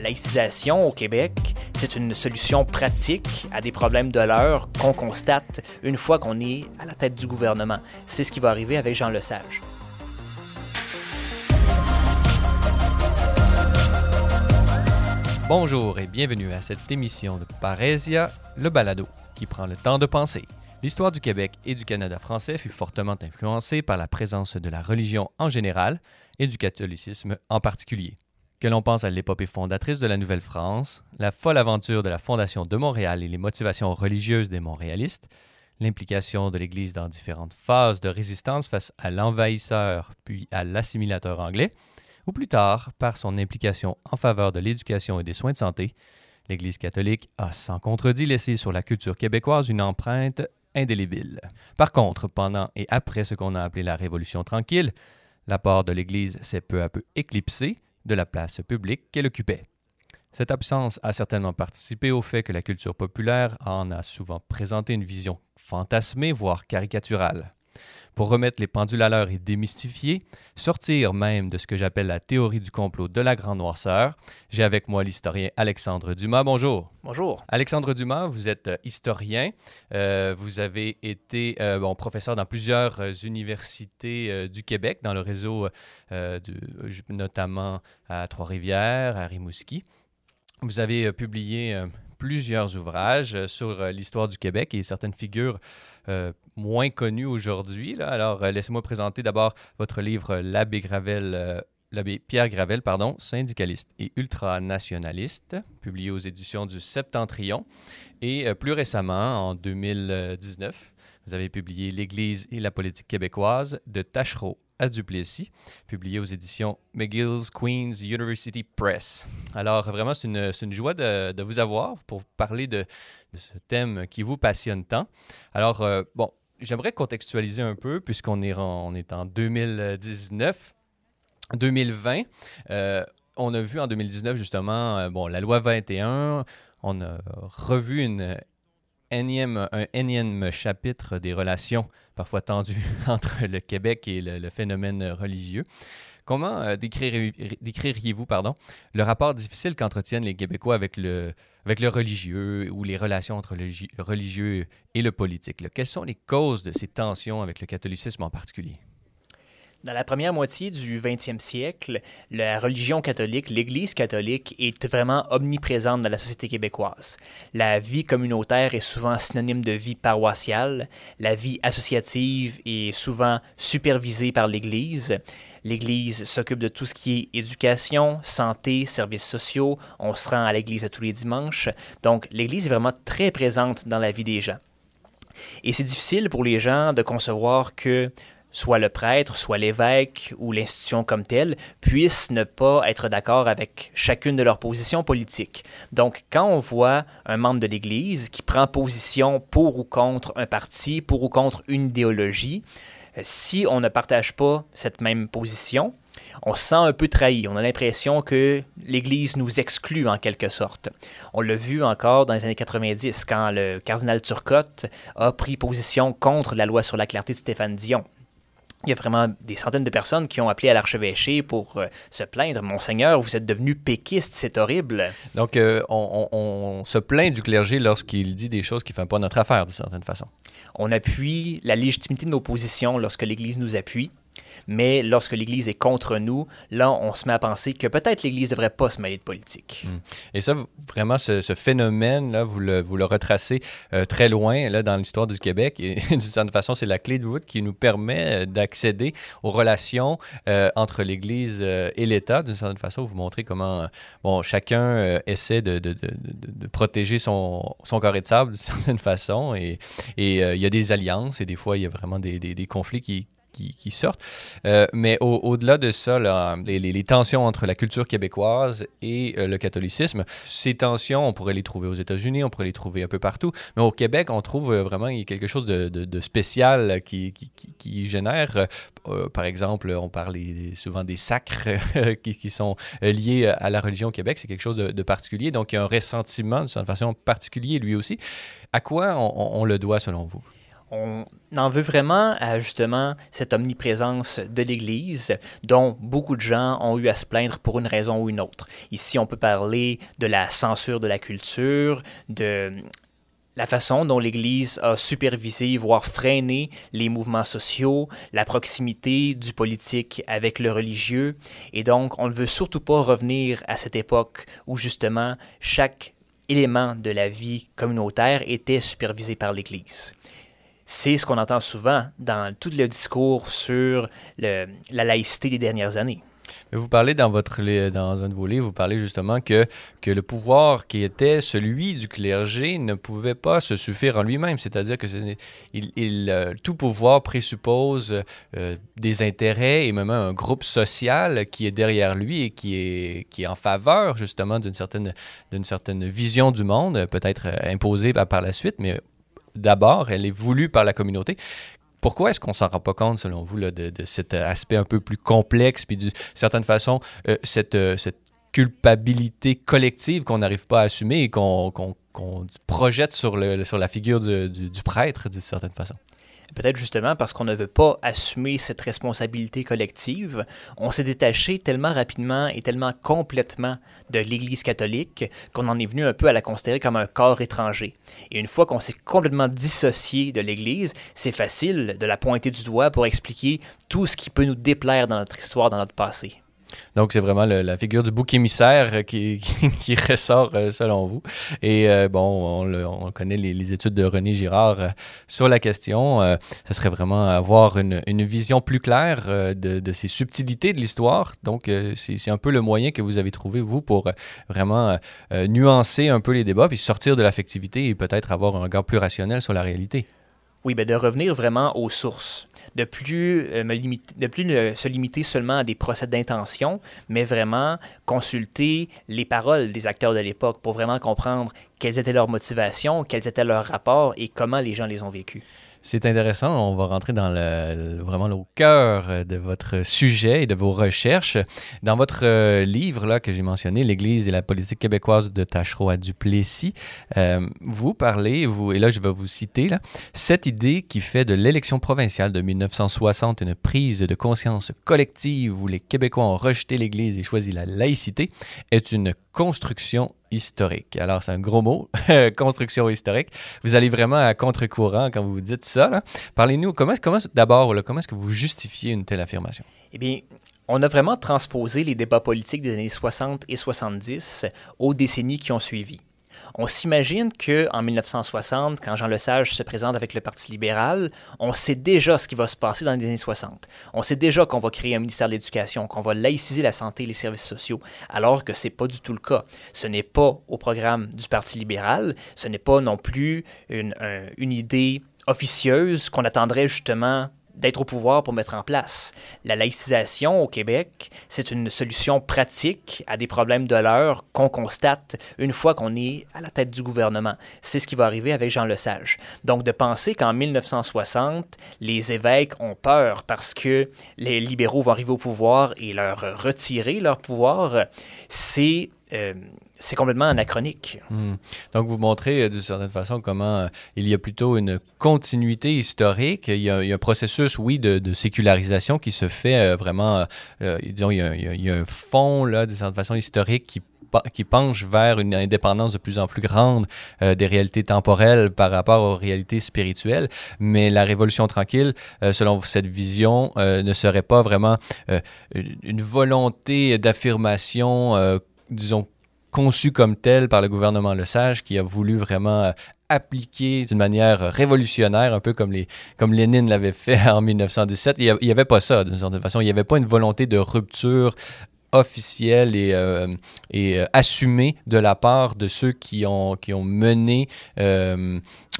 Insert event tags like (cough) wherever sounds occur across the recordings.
La laïcisation au Québec, c'est une solution pratique à des problèmes de l'heure qu'on constate une fois qu'on est à la tête du gouvernement. C'est ce qui va arriver avec Jean Lesage. Bonjour et bienvenue à cette émission de Parésia, le balado qui prend le temps de penser. L'histoire du Québec et du Canada français fut fortement influencée par la présence de la religion en général et du catholicisme en particulier. Que l'on pense à l'épopée fondatrice de la Nouvelle-France, la folle aventure de la fondation de Montréal et les motivations religieuses des montréalistes, l'implication de l'Église dans différentes phases de résistance face à l'envahisseur puis à l'assimilateur anglais, ou plus tard par son implication en faveur de l'éducation et des soins de santé, l'Église catholique a sans contredit laissé sur la culture québécoise une empreinte indélébile. Par contre, pendant et après ce qu'on a appelé la Révolution tranquille, l'apport de l'Église s'est peu à peu éclipsé de la place publique qu'elle occupait. Cette absence a certainement participé au fait que la culture populaire en a souvent présenté une vision fantasmée, voire caricaturale pour remettre les pendules à l'heure et démystifier, sortir même de ce que j'appelle la théorie du complot de la grande noirceur. J'ai avec moi l'historien Alexandre Dumas. Bonjour. Bonjour. Alexandre Dumas, vous êtes euh, historien. Euh, vous avez été euh, bon, professeur dans plusieurs universités du Québec, dans le réseau notamment à Trois-Rivières, à Rimouski. Vous avez publié plusieurs ouvrages sur l'histoire du Québec et certaines figures moins connu aujourd'hui. Alors, euh, laissez-moi présenter d'abord votre livre L'abbé Gravel. Euh, l'abbé Pierre Gravel, pardon, syndicaliste et ultranationaliste, publié aux éditions du Septentrion. Et euh, plus récemment, en 2019, vous avez publié L'Église et la politique québécoise de Tachereau à Duplessis, publié aux éditions McGill's Queen's University Press. Alors, vraiment, c'est une, une, joie de, de, vous avoir pour parler de, ce thème qui vous passionne tant. Alors, bon, j'aimerais contextualiser un peu, puisqu'on est, en, est en 2019. 2020, euh, on a vu en 2019 justement euh, bon, la loi 21, on a revu une énième, un énième chapitre des relations parfois tendues (laughs) entre le Québec et le phénomène religieux. Comment euh, décririez-vous pardon, le rapport difficile qu'entretiennent les Québécois avec le, avec le religieux ou les relations entre le religieux et le politique? Quelles sont les causes de ces tensions avec le catholicisme en particulier? Dans la première moitié du 20e siècle, la religion catholique, l'Église catholique, est vraiment omniprésente dans la société québécoise. La vie communautaire est souvent synonyme de vie paroissiale. La vie associative est souvent supervisée par l'Église. L'Église s'occupe de tout ce qui est éducation, santé, services sociaux. On se rend à l'Église tous les dimanches. Donc, l'Église est vraiment très présente dans la vie des gens. Et c'est difficile pour les gens de concevoir que soit le prêtre, soit l'évêque ou l'institution comme telle, puissent ne pas être d'accord avec chacune de leurs positions politiques. Donc, quand on voit un membre de l'Église qui prend position pour ou contre un parti, pour ou contre une idéologie, si on ne partage pas cette même position, on se sent un peu trahi. On a l'impression que l'Église nous exclut en quelque sorte. On l'a vu encore dans les années 90, quand le cardinal Turcotte a pris position contre la loi sur la clarté de Stéphane Dion. Il y a vraiment des centaines de personnes qui ont appelé à l'archevêché pour euh, se plaindre. Monseigneur, vous êtes devenu péquiste, c'est horrible. Donc, euh, on, on, se plaint du clergé lorsqu'il dit des choses qui ne font pas notre affaire, d'une certaine façon. On appuie la légitimité de nos positions lorsque l'Église nous appuie. Mais lorsque l'Église est contre nous, là, on se met à penser que peut-être l'Église ne devrait pas se mêler de politique. Hmm. Et ça, vraiment, ce, phénomène-là, vous le, retracez euh, très loin là, dans l'histoire du Québec. Et (laughs) d'une certaine façon, c'est la clé de voûte qui nous permet euh, d'accéder aux relations euh, entre l'Église et l'État. D'une certaine façon, vous montrez comment bon, chacun essaie de, protéger son, son carré de sable (laughs) d'une certaine façon. Et il y a des alliances et des fois, il y a vraiment des conflits qui, qui, sortent. Euh, mais au-delà de ça, les, tensions entre la culture québécoise et euh, le catholicisme, ces tensions, on pourrait les trouver aux États-Unis, on pourrait les trouver un peu partout. Mais au Québec, on trouve euh, vraiment quelque chose de, spécial qui, génère. par exemple, on parle souvent des sacres qui, sont liés à la religion au Québec. C'est quelque chose de, particulier. Donc, il y a un ressentiment, de façon particulière lui aussi. À quoi on le doit selon vous? On en veut vraiment à justement cette omniprésence de l'Église dont beaucoup de gens ont eu à se plaindre pour une raison ou une autre. Ici, on peut parler de la censure de la culture, de la façon dont l'Église a supervisé, voire freiné les mouvements sociaux, la proximité du politique avec le religieux. Et donc, on ne veut surtout pas revenir à cette époque où justement chaque élément de la vie communautaire était supervisé par l'Église c'est ce qu'on entend souvent dans tout le discours sur la laïcité des dernières années. Vous parlez dans, votre, dans un de vos livres, vous parlez justement que, que le pouvoir qui était celui du clergé ne pouvait pas se suffire en lui-même, c'est-à-dire que euh, tout pouvoir présuppose euh, des intérêts et même un groupe social qui est derrière lui et qui est, qui est en faveur justement d'une certaine, certaine vision du monde, peut-être euh, imposée par la suite, mais d'abord, elle est voulue par la communauté. Pourquoi est-ce qu'on s'en rend pas compte, selon vous, de, cet aspect un peu plus complexe, puis d'une certaine façon, euh, cette, euh, cette culpabilité collective qu'on n'arrive pas à assumer et qu'on projette sur, la figure du prêtre, d'une certaine façon? Peut-être justement parce qu'on ne veut pas assumer cette responsabilité collective, on s'est détaché tellement rapidement et tellement complètement de l'Église catholique qu'on en est venu un peu à la considérer comme un corps étranger. Et une fois qu'on s'est complètement dissocié de l'Église, c'est facile de la pointer du doigt pour expliquer tout ce qui peut nous déplaire dans notre histoire, dans notre passé. Donc, c'est vraiment la figure du bouc émissaire (laughs) qui, ressort euh, selon vous. Et euh, bon, on, connaît les, études de René Girard euh, sur la question. ce serait vraiment avoir une, vision plus claire de, ces subtilités de l'histoire. Donc, c'est un peu le moyen que vous avez trouvé, vous, pour vraiment nuancer un peu les débats, puis sortir de l'affectivité et peut-être avoir un regard plus rationnel sur la réalité. Oui, ben de revenir vraiment aux sources, de plus, euh, plus se limiter seulement à des procès d'intention, mais vraiment consulter les paroles des acteurs de l'époque pour vraiment comprendre quelles étaient leurs motivations, quels étaient leurs rapports et comment les gens les ont vécus. C'est intéressant. On va rentrer dans le, vraiment au cœur de votre sujet et de vos recherches. Dans votre euh, livre là, que j'ai mentionné, L'Église et la politique québécoise de Tachereau à Duplessis, euh, vous parlez, vous, et là je vais vous citer, cette idée qui fait de l'élection provinciale de 1960 une prise de conscience collective où les Québécois ont rejeté l'Église et choisi la laïcité est une construction historique. Alors, c'est un gros mot, (laughs) construction historique. Vous allez vraiment à contre-courant quand vous dites ça. Parlez-nous, comment, comment d'abord, comment est-ce que vous justifiez une telle affirmation? Eh bien, on a vraiment transposé les débats politiques des années 60 et 70 aux décennies qui ont suivi. On s'imagine qu'en 1960, quand Jean Lesage se présente avec le Parti libéral, on sait déjà ce qui va se passer dans les années 60. On sait déjà qu'on va créer un ministère de l'Éducation, qu'on va laïciser la santé et les services sociaux, alors que ce n'est pas du tout le cas. Ce n'est pas au programme du Parti libéral, ce n'est pas non plus une, une idée officieuse qu'on attendrait justement d'être au pouvoir pour mettre en place. La laïcisation au Québec, c'est une solution pratique à des problèmes de l'heure qu'on constate une fois qu'on est à la tête du gouvernement. C'est ce qui va arriver avec Jean Lesage. Donc de penser qu'en 1960, les évêques ont peur parce que les libéraux vont arriver au pouvoir et leur retirer leur pouvoir, c'est... Euh, c'est complètement anachronique. Hmm. Donc, vous montrez euh, d'une certaine façon comment euh, il y a plutôt une continuité historique. Il y a, un processus, oui, de, sécularisation qui se fait euh, vraiment. disons, il y, a, un fond, là, d'une certaine façon historique qui qui penche vers une indépendance de plus en plus grande des réalités temporelles par rapport aux réalités spirituelles. Mais la Révolution tranquille, selon cette vision, ne serait pas vraiment une volonté d'affirmation, disons, conçu comme tel par le gouvernement Lesage qui a voulu vraiment euh, appliquer d'une manière révolutionnaire, un peu comme, les, comme Lénine l'avait fait (laughs) en 1917. Il n'y avait pas ça, d'une certaine façon. Il n'y avait pas une volonté de rupture officielle et, euh, et euh, assumée de la part de ceux qui ont, qui ont mené,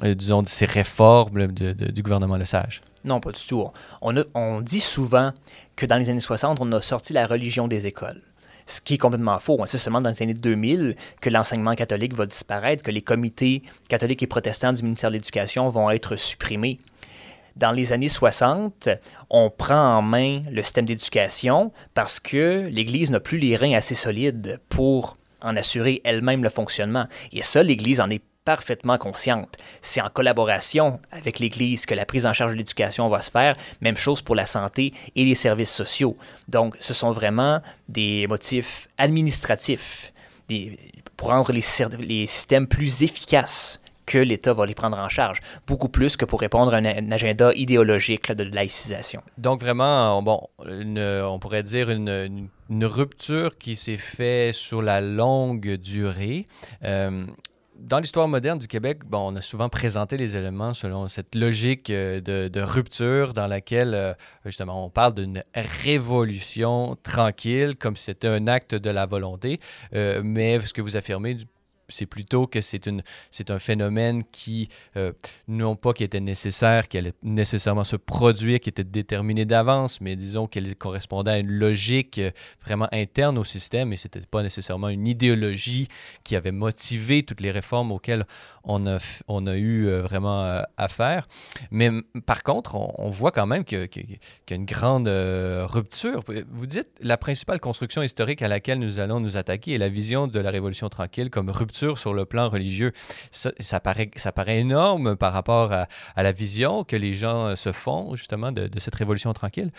disons, ces réformes du gouvernement Lesage. Non, pas du tout. On, on dit souvent que dans les années 60, on a sorti la religion des écoles ce qui est complètement faux. C'est seulement dans les années 2000 que l'enseignement catholique va disparaître, que les comités catholiques et protestants du ministère de l'Éducation vont être supprimés. Dans les années 60, on prend en main le système d'éducation parce que l'Église n'a plus les reins assez solides pour en assurer elle-même le fonctionnement. Et ça, l'Église en est parfaitement consciente. C'est en collaboration avec l'Église que la prise en charge de l'éducation va se faire. Même chose pour la santé et les services sociaux. Donc, ce sont vraiment des motifs administratifs pour rendre les, systèmes plus efficaces que l'État va les prendre en charge, beaucoup plus que pour répondre à un, agenda idéologique de laïcisation. Donc vraiment, bon, on pourrait dire une, rupture qui s'est faite sur la longue durée. Euh, dans l'histoire moderne du Québec, bon, on a souvent présenté les éléments selon cette logique euh, de, rupture dans laquelle, euh, justement, on parle d'une révolution tranquille, comme si c'était un acte de la volonté. mais ce que vous affirmez c'est plutôt que c'est une c'est un phénomène qui euh, non pas qui était nécessaire, qui allait nécessairement se produire, qui était déterminé d'avance, mais disons qu'elle correspondait à une logique euh, vraiment interne au système et c'était pas nécessairement une idéologie qui avait motivé toutes les réformes auxquelles on a on a eu euh, vraiment affaire. Mais par contre, on, voit quand même qu'il y, a une grande rupture. Vous dites la principale construction historique à laquelle nous allons nous attaquer est la vision de la Révolution tranquille comme rupture sur le plan religieux. Ça, paraît, ça paraît énorme par rapport à, la vision que les gens euh, se font justement de, cette révolution tranquille.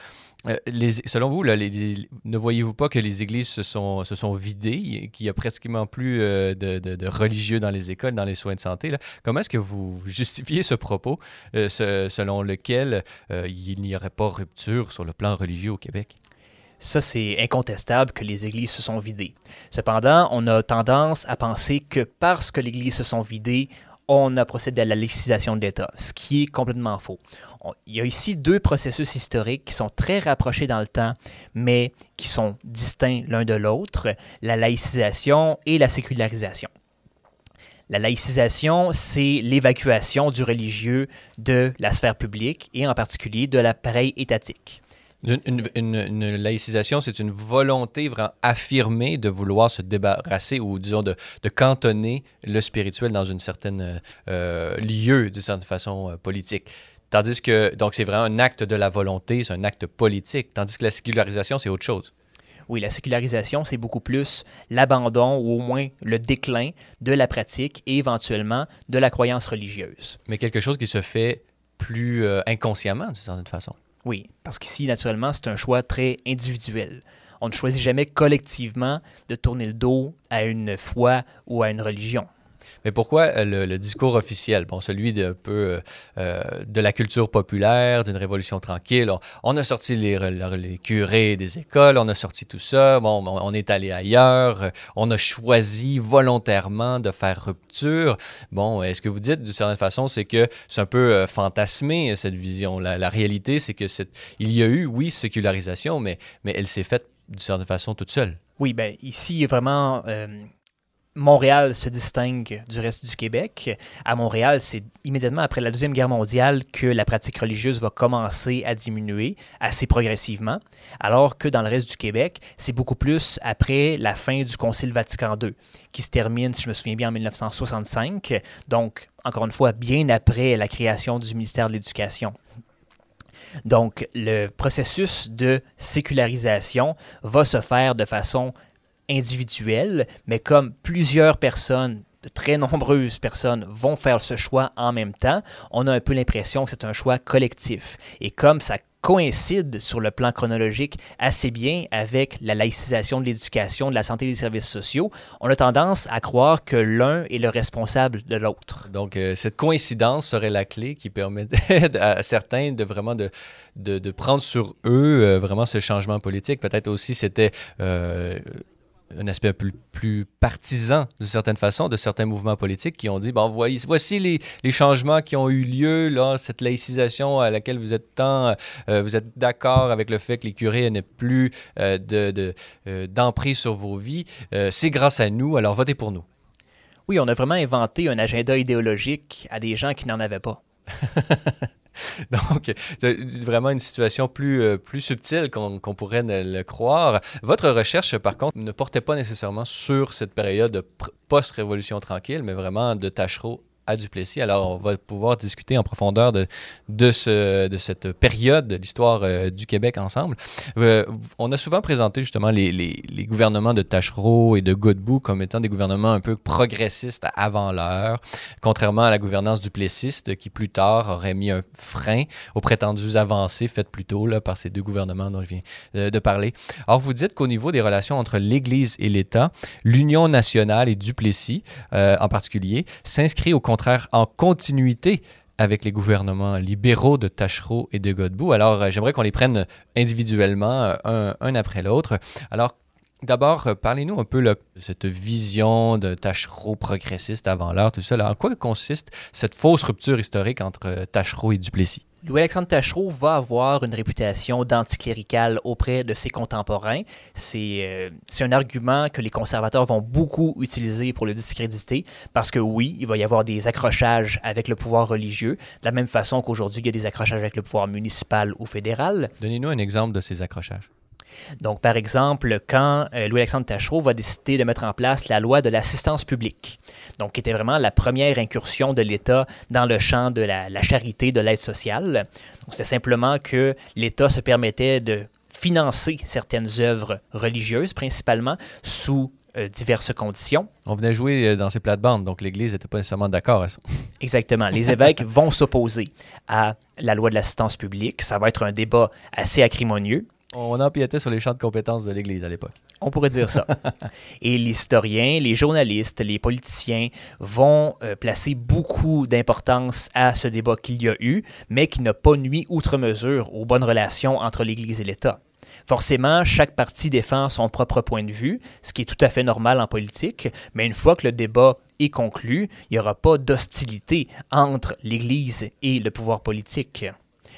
Euh, les, selon vous, là, ne voyez-vous pas que les églises se sont, vidées, qu'il y a pratiquement plus euh, de, religieux dans les écoles, dans les soins de santé? Comment est-ce que vous justifiez ce propos selon lequel il n'y aurait pas rupture sur le plan religieux au Québec? Ça, c'est incontestable que les églises se sont vidées. Cependant, on a tendance à penser que parce que les églises se sont vidées, on a procédé à la laïcisation de l'État, ce qui est complètement faux. il y a ici deux processus historiques qui sont très rapprochés dans le temps, mais qui sont distincts l'un de l'autre, la laïcisation et la sécularisation. La laïcisation, c'est l'évacuation du religieux de la sphère publique et en particulier de l'appareil étatique. Une, laïcisation, c'est une volonté vraiment affirmée de vouloir se débarrasser ou, disons, de, de cantonner le spirituel dans une certaine euh, lieu, d'une certaine façon euh, politique. Tandis que, donc, c'est vraiment un acte de la volonté, c'est un acte politique. Tandis que la sécularisation, c'est autre chose. Oui, la sécularisation, c'est beaucoup plus l'abandon ou au moins le déclin de la pratique et éventuellement de la croyance religieuse. Mais quelque chose qui se fait plus euh, inconsciemment, d'une certaine façon. Oui, parce qu'ici, naturellement, c'est un choix très individuel. On ne choisit jamais collectivement de tourner le dos à une foi ou à une religion. Mais pourquoi euh, le, discours officiel, bon, celui de, peu, euh, euh, de la culture populaire, d'une révolution tranquille, on, a sorti les, curés des écoles, on a sorti tout ça, bon, on est allé ailleurs, on a choisi volontairement de faire rupture. Bon, est-ce que vous dites, d'une certaine façon, c'est que c'est un peu fantasmé, cette vision? La, la réalité, c'est que il y a eu, oui, sécularisation, mais, mais elle s'est faite d'une certaine façon toute seule. Oui, bien, ici, vraiment, Montréal se distingue du reste du Québec. À Montréal, c'est immédiatement après la Deuxième Guerre mondiale que la pratique religieuse va commencer à diminuer assez progressivement, alors que dans le reste du Québec, c'est beaucoup plus après la fin du Concile Vatican II, qui se termine, si je me souviens bien, en 1965, donc encore une fois, bien après la création du ministère de l'Éducation. Donc, le processus de sécularisation va se faire de façon individuel, mais comme plusieurs personnes de très nombreuses personnes vont faire ce choix en même temps, on a un peu l'impression que c'est un choix collectif. Et comme ça coïncide sur le plan chronologique assez bien avec la laïcisation de l'éducation, de la santé et des services sociaux, on a tendance à croire que l'un est le responsable de l'autre. Donc, euh, cette coïncidence serait la clé qui permettrait (laughs) à certains de vraiment de, prendre sur eux euh, vraiment ce changement politique. Peut-être aussi c'était... Euh, un aspect plus, plus partisan, d'une certaine façon, de certains mouvements politiques qui ont dit, bon, voici, voici les, les, changements qui ont eu lieu, là, cette laïcisation à laquelle vous êtes tant, euh, vous êtes d'accord avec le fait que les curés n'aient plus euh, de, euh, d'emprise sur vos vies, c'est grâce à nous, alors votez pour nous. Oui, on a vraiment inventé un agenda idéologique à des gens qui n'en avaient pas. (laughs) (laughs) Donc, vraiment une situation plus, euh, plus subtile qu'on pourrait le croire. Votre recherche, par contre, ne portait pas nécessairement sur cette période post-révolution tranquille, mais vraiment de Tachereau à Duplessis. Alors, on va pouvoir discuter en profondeur de, de, ce, de cette période de l'histoire euh, du Québec ensemble. Euh, on a souvent présenté justement les, les, gouvernements de Tachereau et de Godbout comme étant des gouvernements un peu progressistes avant l'heure, contrairement à la gouvernance duplessiste qui plus tard aurait mis un frein aux prétendues avancées faites plus tôt là, par ces deux gouvernements dont je viens euh, de parler. Alors, vous dites qu'au niveau des relations entre l'Église et l'État, l'Union nationale et Duplessis, en particulier, s'inscrit au contraire en continuité avec les gouvernements libéraux de Tachereau et de Godbout. Alors, euh, j'aimerais qu'on les prenne individuellement, euh, un, après l'autre. Alors, D'abord, euh, parlez-nous un peu de cette vision de Tachereau progressiste avant l'heure, tout ça. En quoi consiste cette fausse rupture historique entre Tachereau et Duplessis? Louis-Alexandre Tachereau va avoir une réputation d'anticlérical auprès de ses contemporains. Euh, c'est un argument que les conservateurs vont beaucoup utiliser pour le discréditer parce que oui, il va y avoir des accrochages avec le pouvoir religieux, de la même façon qu'aujourd'hui, il y a des accrochages avec le pouvoir municipal ou fédéral. Donnez-nous un exemple de ces accrochages. Donc, par exemple, quand euh, Louis-Alexandre Tachereau va décider de mettre en place la loi de l'assistance publique, donc qui était vraiment la première incursion de l'État dans le champ de la, charité, de l'aide sociale. C'est simplement que l'État se permettait de financer certaines œuvres religieuses, principalement, sous euh, diverses conditions. On venait jouer euh, dans ces plates-bandes, donc l'Église n'était pas nécessairement d'accord à ça. (laughs) Exactement. Les évêques (laughs) vont s'opposer à la loi de l'assistance publique. Ça va être un débat assez acrimonieux. On empiétait sur les champs de compétences de l'Église à l'époque. On pourrait dire ça. (laughs) Et les historiens, les journalistes, les politiciens vont euh, placer beaucoup d'importance à ce débat qu'il y a eu, mais qui n'a pas nuit outre mesure aux bonnes relations entre l'Église et l'État. Forcément, chaque parti défend son propre point de vue, ce qui est tout à fait normal en politique, mais une fois que le débat est conclu, il n'y aura pas d'hostilité entre l'Église et le pouvoir politique.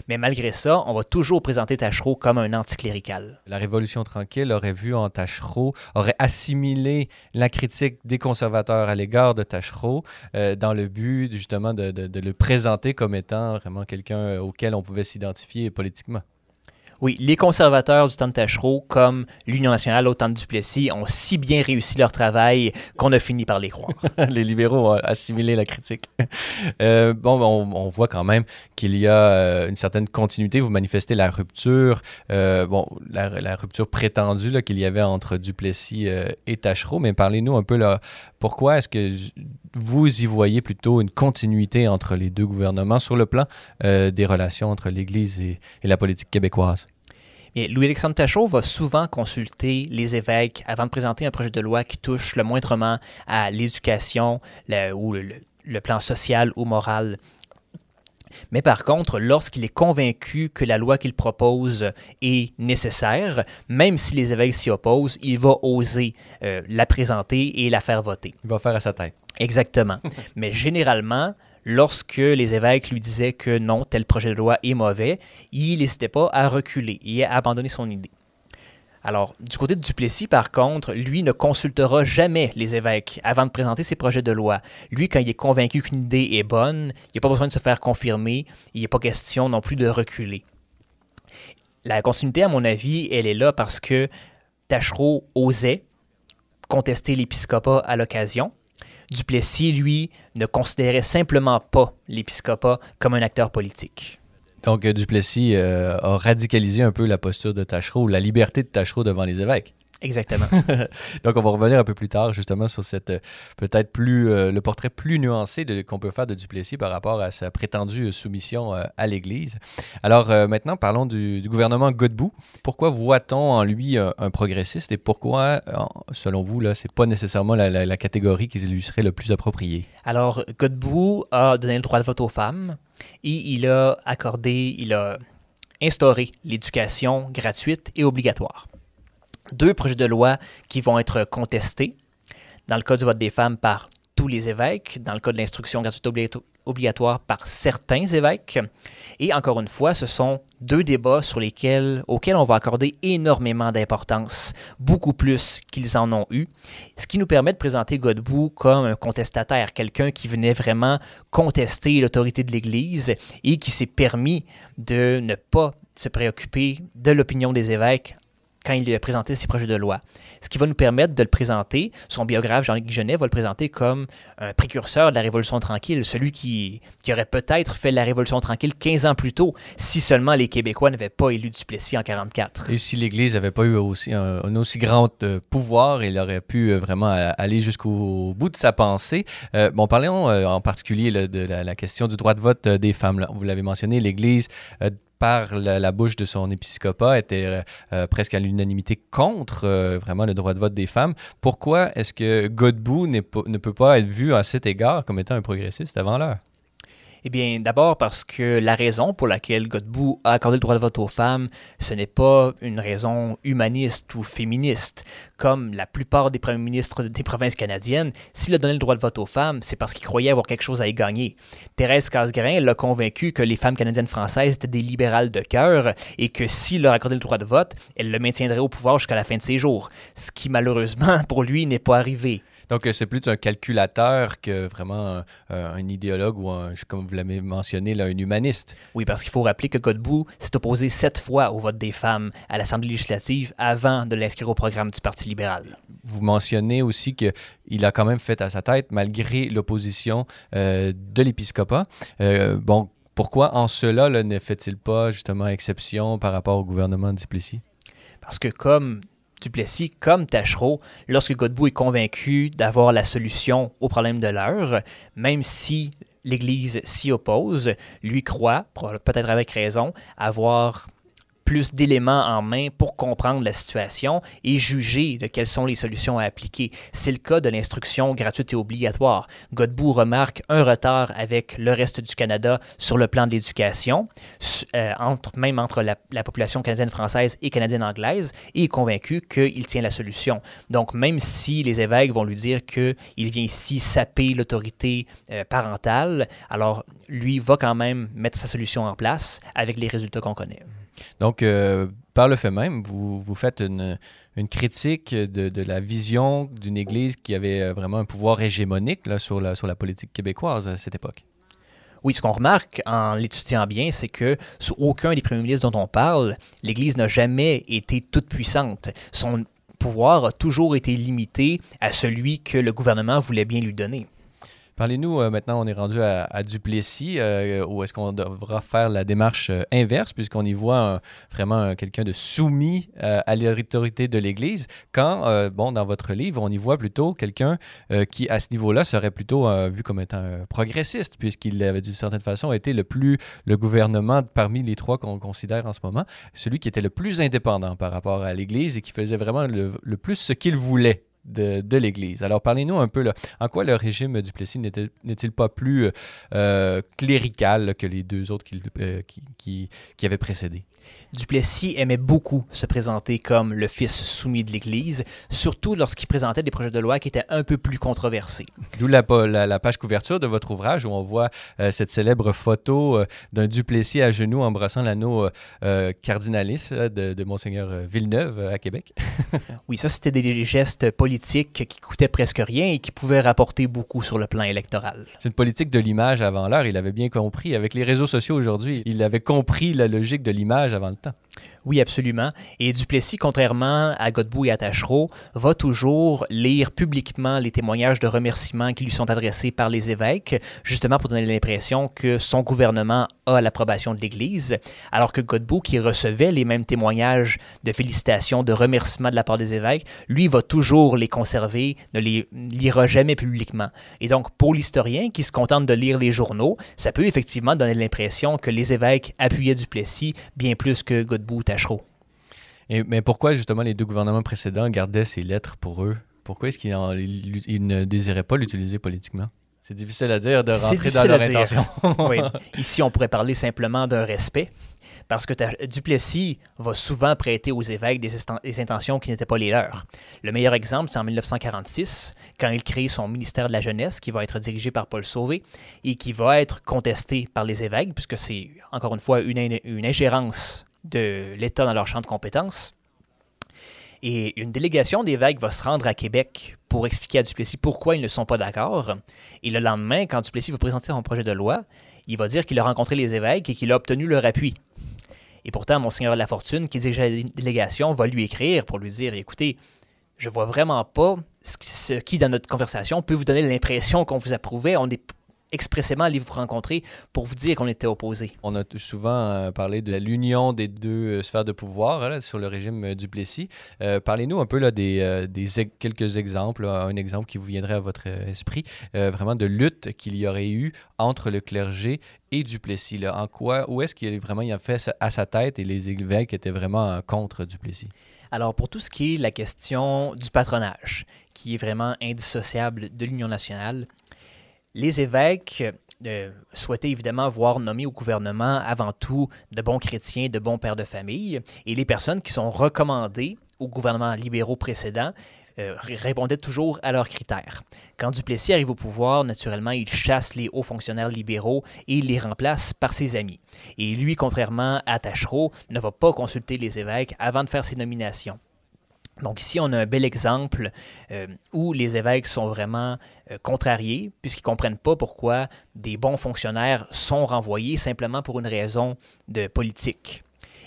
Mais malgré ça, on va toujours présenter Tachereau comme un anticlérical. La Révolution tranquille aurait vu en Tachereau, aurait assimilé la critique des conservateurs à l'égard de Tachereau euh, dans le but justement de, de, le présenter comme étant vraiment quelqu'un auquel on pouvait s'identifier politiquement. Oui, les conservateurs du temps de Tachereau, comme l'Union nationale au temps de Duplessis, ont si bien réussi leur travail qu'on a fini par les croire. (laughs) les libéraux ont assimilé la critique. Euh, bon, on, voit quand même qu'il y a euh, une certaine continuité. Vous manifestez la rupture, euh, bon, la, rupture prétendue qu'il y avait entre Duplessis et Tachereau, mais parlez-nous un peu là, pourquoi est-ce que vous y voyez plutôt une continuité entre les deux gouvernements sur le plan des relations entre l'Église et la politique québécoise? Louis-Alexandre Tachaud va souvent consulter les évêques avant de présenter un projet de loi qui touche le moindrement à l'éducation ou le, plan social ou moral mais par contre, lorsqu'il est convaincu que la loi qu'il propose est nécessaire, même si les évêques s'y opposent, il va oser euh, la présenter et la faire voter. Il va faire à sa tête. Exactement. (laughs) Mais généralement, lorsque les évêques lui disaient que non, tel projet de loi est mauvais, il n'hésitait pas à reculer et à abandonner son idée. Alors, du côté de Duplessis, par contre, lui ne consultera jamais les évêques avant de présenter ses projets de loi. Lui, quand il est convaincu qu'une idée est bonne, il n'y a pas besoin de se faire confirmer, il n'est pas question non plus de reculer. La continuité, à mon avis, elle est là parce que Tachereau osait contester l'épiscopat à l'occasion, Duplessis, lui, ne considérait simplement pas l'épiscopat comme un acteur politique. Donc, Duplessis euh, a radicalisé un peu la posture de Tachereau, la liberté de Tachereau devant les évêques. Exactement. (laughs) Donc, on va revenir un peu plus tard, justement, sur cette euh, peut-être plus euh, le portrait plus nuancé qu'on peut faire de Duplessis par rapport à sa prétendue soumission euh, à l'Église. Alors, maintenant, parlons du, gouvernement Godbout. Pourquoi voit-on en lui un, progressiste et pourquoi, selon vous, là, c'est pas nécessairement la, catégorie qui lui serait le plus appropriée? Alors, Godbout a donné le droit de vote aux femmes et il a accordé, il a instauré l'éducation gratuite et obligatoire deux projets de loi qui vont être contestés. Dans le cas du vote des femmes par tous les évêques, dans le cas de l'instruction gratuite obligatoire par certains évêques. Et encore une fois, ce sont deux débats sur lesquels, auxquels on va accorder énormément d'importance, beaucoup plus qu'ils en ont eu, ce qui nous permet de présenter Godbout comme un contestataire, quelqu'un qui venait vraiment contester l'autorité de l'Église et qui s'est permis de ne pas se préoccuper de l'opinion des évêques quand il a présenté ses projets de loi. Ce qui va nous permettre de le présenter, son biographe Jean-Luc Genet va le présenter comme un précurseur de la Révolution tranquille, celui qui, qui aurait peut-être fait la Révolution tranquille 15 ans plus tôt, si seulement les Québécois n'avaient pas élu Duplessis en 44. Et si l'Église n'avait pas eu aussi un, aussi grand euh, pouvoir, il aurait pu euh, vraiment aller jusqu'au bout de sa pensée. Euh, bon, parlons en particulier de la, question du droit de vote des femmes. Vous l'avez mentionné, l'Église par la, bouche de son épiscopat était euh, euh, presque à l'unanimité contre euh, vraiment le droit de vote des femmes. Pourquoi est-ce que Godbout ne peut pas être vu à cet égard comme étant un progressiste avant l'heure? Eh bien, d'abord parce que la raison pour laquelle Godbout a accordé le droit de vote aux femmes, ce n'est pas une raison humaniste ou féministe. Comme la plupart des premiers ministres des provinces canadiennes, s'il a donné le droit de vote aux femmes, c'est parce qu'il croyait avoir quelque chose à y gagner. Thérèse Casgrain l'a convaincu que les femmes canadiennes françaises étaient des libérales de cœur et que s'il leur accordait le droit de vote, elle le maintiendrait au pouvoir jusqu'à la fin de ses jours. Ce qui, malheureusement, (laughs) pour lui, n'est pas arrivé. Donc, euh, c'est plus un calculateur que vraiment euh, un idéologue ou, un, comme vous l'avez mentionné, là, un humaniste. Oui, parce qu'il faut rappeler que Godbout s'est opposé sept fois au vote des femmes à l'Assemblée législative avant de l'inscrire au programme du Parti libéral. Vous mentionnez aussi qu'il a quand même fait à sa tête malgré l'opposition euh, de l'épiscopat. bon, pourquoi en cela ne fait-il pas justement exception par rapport au gouvernement de Duplessis? Parce que comme Duplessis comme Tachereau, lorsque Godbout est convaincu d'avoir la solution au problème de l'heure, même si l'Église s'y oppose, lui croit, peut-être avec raison, avoir plus d'éléments en main pour comprendre la situation et juger de quelles sont les solutions à appliquer. C'est le cas de l'instruction gratuite et obligatoire. Godbout remarque un retard avec le reste du Canada sur le plan de l'éducation, euh, même entre la, population canadienne-française et canadienne-anglaise, et est convaincu qu'il tient la solution. Donc, même si les évêques vont lui dire qu'il vient ici saper l'autorité euh, parentale, alors lui va quand même mettre sa solution en place avec les résultats qu'on connaît. Donc, euh, par le fait même, vous, vous faites une, critique de, de, la vision d'une Église qui avait euh, vraiment un pouvoir hégémonique là, sur, la, sur la politique québécoise à cette époque. Oui, ce qu'on remarque en l'étudiant bien, c'est que sous aucun des premiers ministres dont on parle, l'Église n'a jamais été toute puissante. Son pouvoir a toujours été limité à celui que le gouvernement voulait bien lui donner. Parlez-nous euh, maintenant, on est rendu à, Duplessis, euh, où est-ce qu'on devra faire la démarche euh, inverse, puisqu'on y voit vraiment quelqu'un de soumis à l'autorité de l'Église, quand, bon, dans votre livre, on y voit plutôt quelqu'un qui, à ce niveau-là, serait plutôt vu comme étant progressiste, puisqu'il avait d'une certaine façon été le plus, le gouvernement parmi les trois qu'on considère en ce moment, celui qui était le plus indépendant par rapport à l'Église et qui faisait vraiment le plus ce qu'il voulait de, l'Église. Alors, parlez-nous un peu, là, en quoi le régime du Plessis n'est-il pas plus euh, clérical que les deux autres qui, euh, qui, qui avaient précédé? Duplessis aimait beaucoup se présenter comme le fils soumis de l'Église, surtout lorsqu'il présentait des projets de loi qui étaient un peu plus controversés. D'où la, la, page couverture de votre ouvrage où on voit euh, cette célèbre photo euh, d'un Duplessis à genoux embrassant l'anneau euh, cardinaliste de, de, Monseigneur Villeneuve à Québec. (laughs) oui, ça c'était des gestes politiques qui coûtaient presque rien et qui pouvaient rapporter beaucoup sur le plan électoral. C'est une politique de l'image avant l'heure, il avait bien compris. Avec les réseaux sociaux aujourd'hui, il avait compris la logique de l'image avant le temps. Oui, absolument. Et Duplessis, contrairement à Godbout et à Tachereau, va toujours lire publiquement les témoignages de remerciements qui lui sont adressés par les évêques, justement pour donner l'impression que son gouvernement a l'approbation de l'Église, alors que Godbout, qui recevait les mêmes témoignages de félicitations, de remerciements de la part des évêques, lui va toujours les conserver, ne les lira jamais publiquement. Et donc, pour l'historien qui se contente de lire les journaux, ça peut effectivement donner l'impression que les évêques appuyaient Duplessis bien plus que Godbout mais pourquoi justement les deux gouvernements précédents gardaient ces lettres pour eux? Pourquoi est-ce qu'ils ne désiraient pas l'utiliser politiquement? C'est difficile à dire de rentrer dans leur intention. (laughs) oui. (laughs) Ici, on pourrait parler simplement d'un respect, parce que Duplessis va souvent prêter aux évêques des, intentions qui n'étaient pas les leurs. Le meilleur exemple, c'est en 1946, quand il crée son ministère de la Jeunesse, qui va être dirigé par Paul Sauvé et qui va être contesté par les évêques, puisque c'est, encore une fois, une, une ingérence de l'État dans leur champ de compétences. Et une délégation d'évêques va se rendre à Québec pour expliquer à Duplessis pourquoi ils ne sont pas d'accord. Et le lendemain, quand Duplessis va présenter son projet de loi, il va dire qu'il a rencontré les évêques et qu'il a obtenu leur appui. Et pourtant, Monseigneur de la Fortune, qui dirige la délégation, va lui écrire pour lui dire écoutez, je vois vraiment pas ce qui, dans notre conversation, peut vous donner l'impression qu'on vous approuvait. On est expressément allé vous rencontrer pour vous dire qu'on était opposés? On a souvent euh, parlé de l'union des deux euh, sphères de pouvoir hein, sur le régime euh, du Plessis. Parlez-nous un peu là, des, des quelques exemples, un exemple qui vous viendrait à votre esprit, vraiment de lutte qu'il y aurait eu entre le clergé et Duplessis. Là. En quoi, où est-ce qu'il vraiment il a fait à sa tête et les évêques étaient vraiment contre Duplessis? Alors, pour tout ce qui est la question du patronage, qui est vraiment indissociable de l'Union nationale, les évêques euh, souhaitaient évidemment voir nommer au gouvernement avant tout de bons chrétiens, de bons pères de famille, et les personnes qui sont recommandées au gouvernement libéraux précédent euh, répondaient toujours à leurs critères. Quand Duplessis arrive au pouvoir, naturellement, il chasse les hauts fonctionnaires libéraux et il les remplace par ses amis. Et lui, contrairement à Tachereau, ne va pas consulter les évêques avant de faire ses nominations. Donc ici, on a un bel exemple euh, où les évêques sont vraiment euh, contrariés, puisqu'ils ne comprennent pas pourquoi des bons fonctionnaires sont renvoyés simplement pour une raison de politique.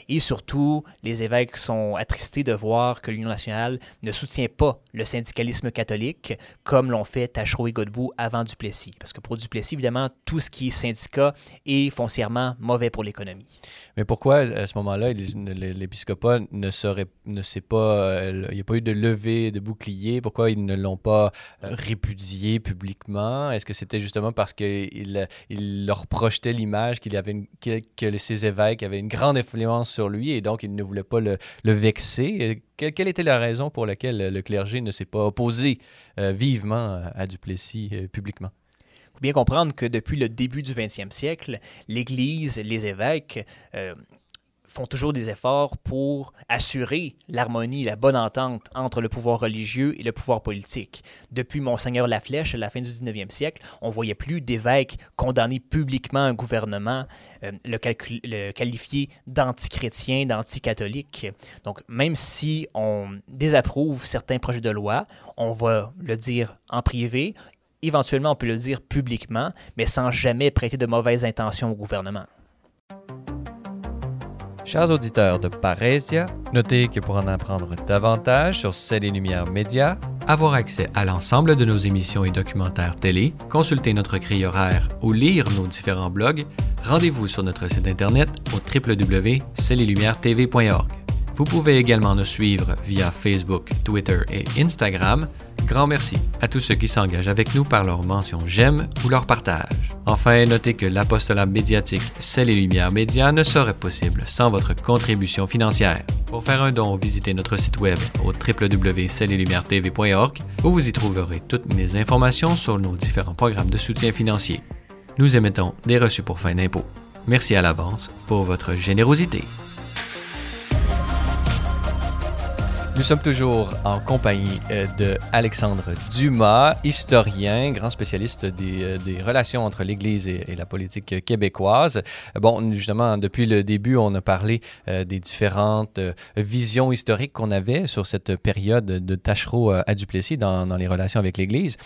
Et surtout, les évêques sont attristés de voir que l'Union nationale ne soutient pas le syndicalisme catholique comme l'ont fait Tachereau et Godbout avant Duplessis. Parce que pour Duplessis, évidemment, tout ce qui est syndicat est foncièrement mauvais pour l'économie. Mais pourquoi, à ce moment-là, l'épiscopat ne serait, ne sait pas, euh, il n'y a pas eu de levée de bouclier, pourquoi ils ne l'ont pas euh, répudié publiquement? Est-ce que c'était justement parce qu'il il leur projetait l'image qu'il avait que ces évêques avaient une grande influence sur lui et donc il ne voulait pas le, vexer? Quelle, était la raison pour laquelle le clergé ne s'est pas opposé euh, vivement à Duplessis publiquement? faut bien comprendre que depuis le début du 20e siècle, l'Église, les évêques euh, font toujours des efforts pour assurer l'harmonie, la bonne entente entre le pouvoir religieux et le pouvoir politique. Depuis Monseigneur Laflèche, à la fin du 19e siècle, on voyait plus d'évêques condamner publiquement un gouvernement, euh, le, le, qualifier d'antichrétien, d'anticatholique. Donc, même si on désapprouve certains projets de loi, on va le dire en privé éventuellement on peut le dire publiquement, mais sans jamais prêter de mauvaises intentions au gouvernement. Chers auditeurs de Parésia, notez que pour en apprendre davantage sur Celles et Lumières avoir accès à l'ensemble de nos émissions et documentaires télé, consulter notre grille horaire ou lire nos différents blogs, rendez-vous sur notre site internet au www.cellesetlumières.tv.org. Vous pouvez également nous suivre via Facebook, Twitter et Instagram Grand merci à tous ceux qui s'engagent avec nous par leur mention j'aime ou leur partage. Enfin, notez que l'apostolat médiatique C'est et Lumières Médias ne serait possible sans votre contribution financière. Pour faire un don, visitez notre site web au www.cellelumières.tv.org où vous y trouverez toutes mes informations sur nos différents programmes de soutien financier. Nous émettons des reçus pour fin d'impôt. Merci à l'avance pour votre générosité. Nous sommes toujours en compagnie euh, de Alexandre Dumas, historien, grand spécialiste des, euh, relations entre l'Église et, la politique québécoise. Bon, justement, depuis le début, on a parlé euh, des différentes visions historiques qu'on avait sur cette période de Tachereau à Duplessis dans les relations avec l'Église.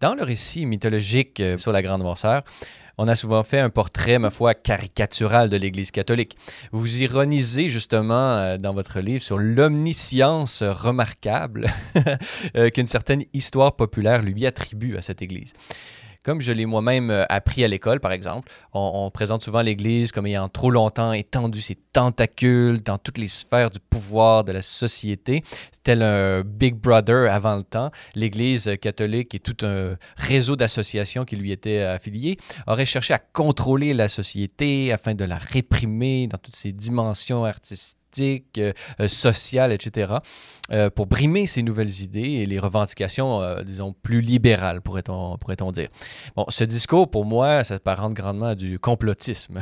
Dans le récit mythologique sur la Grande Noirceur, on a souvent fait un portrait, ma foi, caricatural de l'Église catholique. Vous ironisez justement euh, dans votre livre sur l'omniscience remarquable (laughs) euh, qu'une certaine histoire populaire lui attribue à cette Église. Comme je l'ai moi-même euh, appris à l'école, par exemple, on, présente souvent l'Église comme ayant trop longtemps étendu ses tentacules dans toutes les sphères du pouvoir de la société, tel un Big Brother avant le temps. L'Église catholique et tout un réseau d'associations qui lui étaient affiliées aurait cherché à contrôler la société afin de la réprimer dans toutes ses dimensions artistiques euh, euh, sociale, etc., euh, pour brimer ces nouvelles idées et les revendications, disons, plus libérales, pourrait-on pourrait dire. Bon, ce discours, pour moi, ça s'apparente grandement à du complotisme.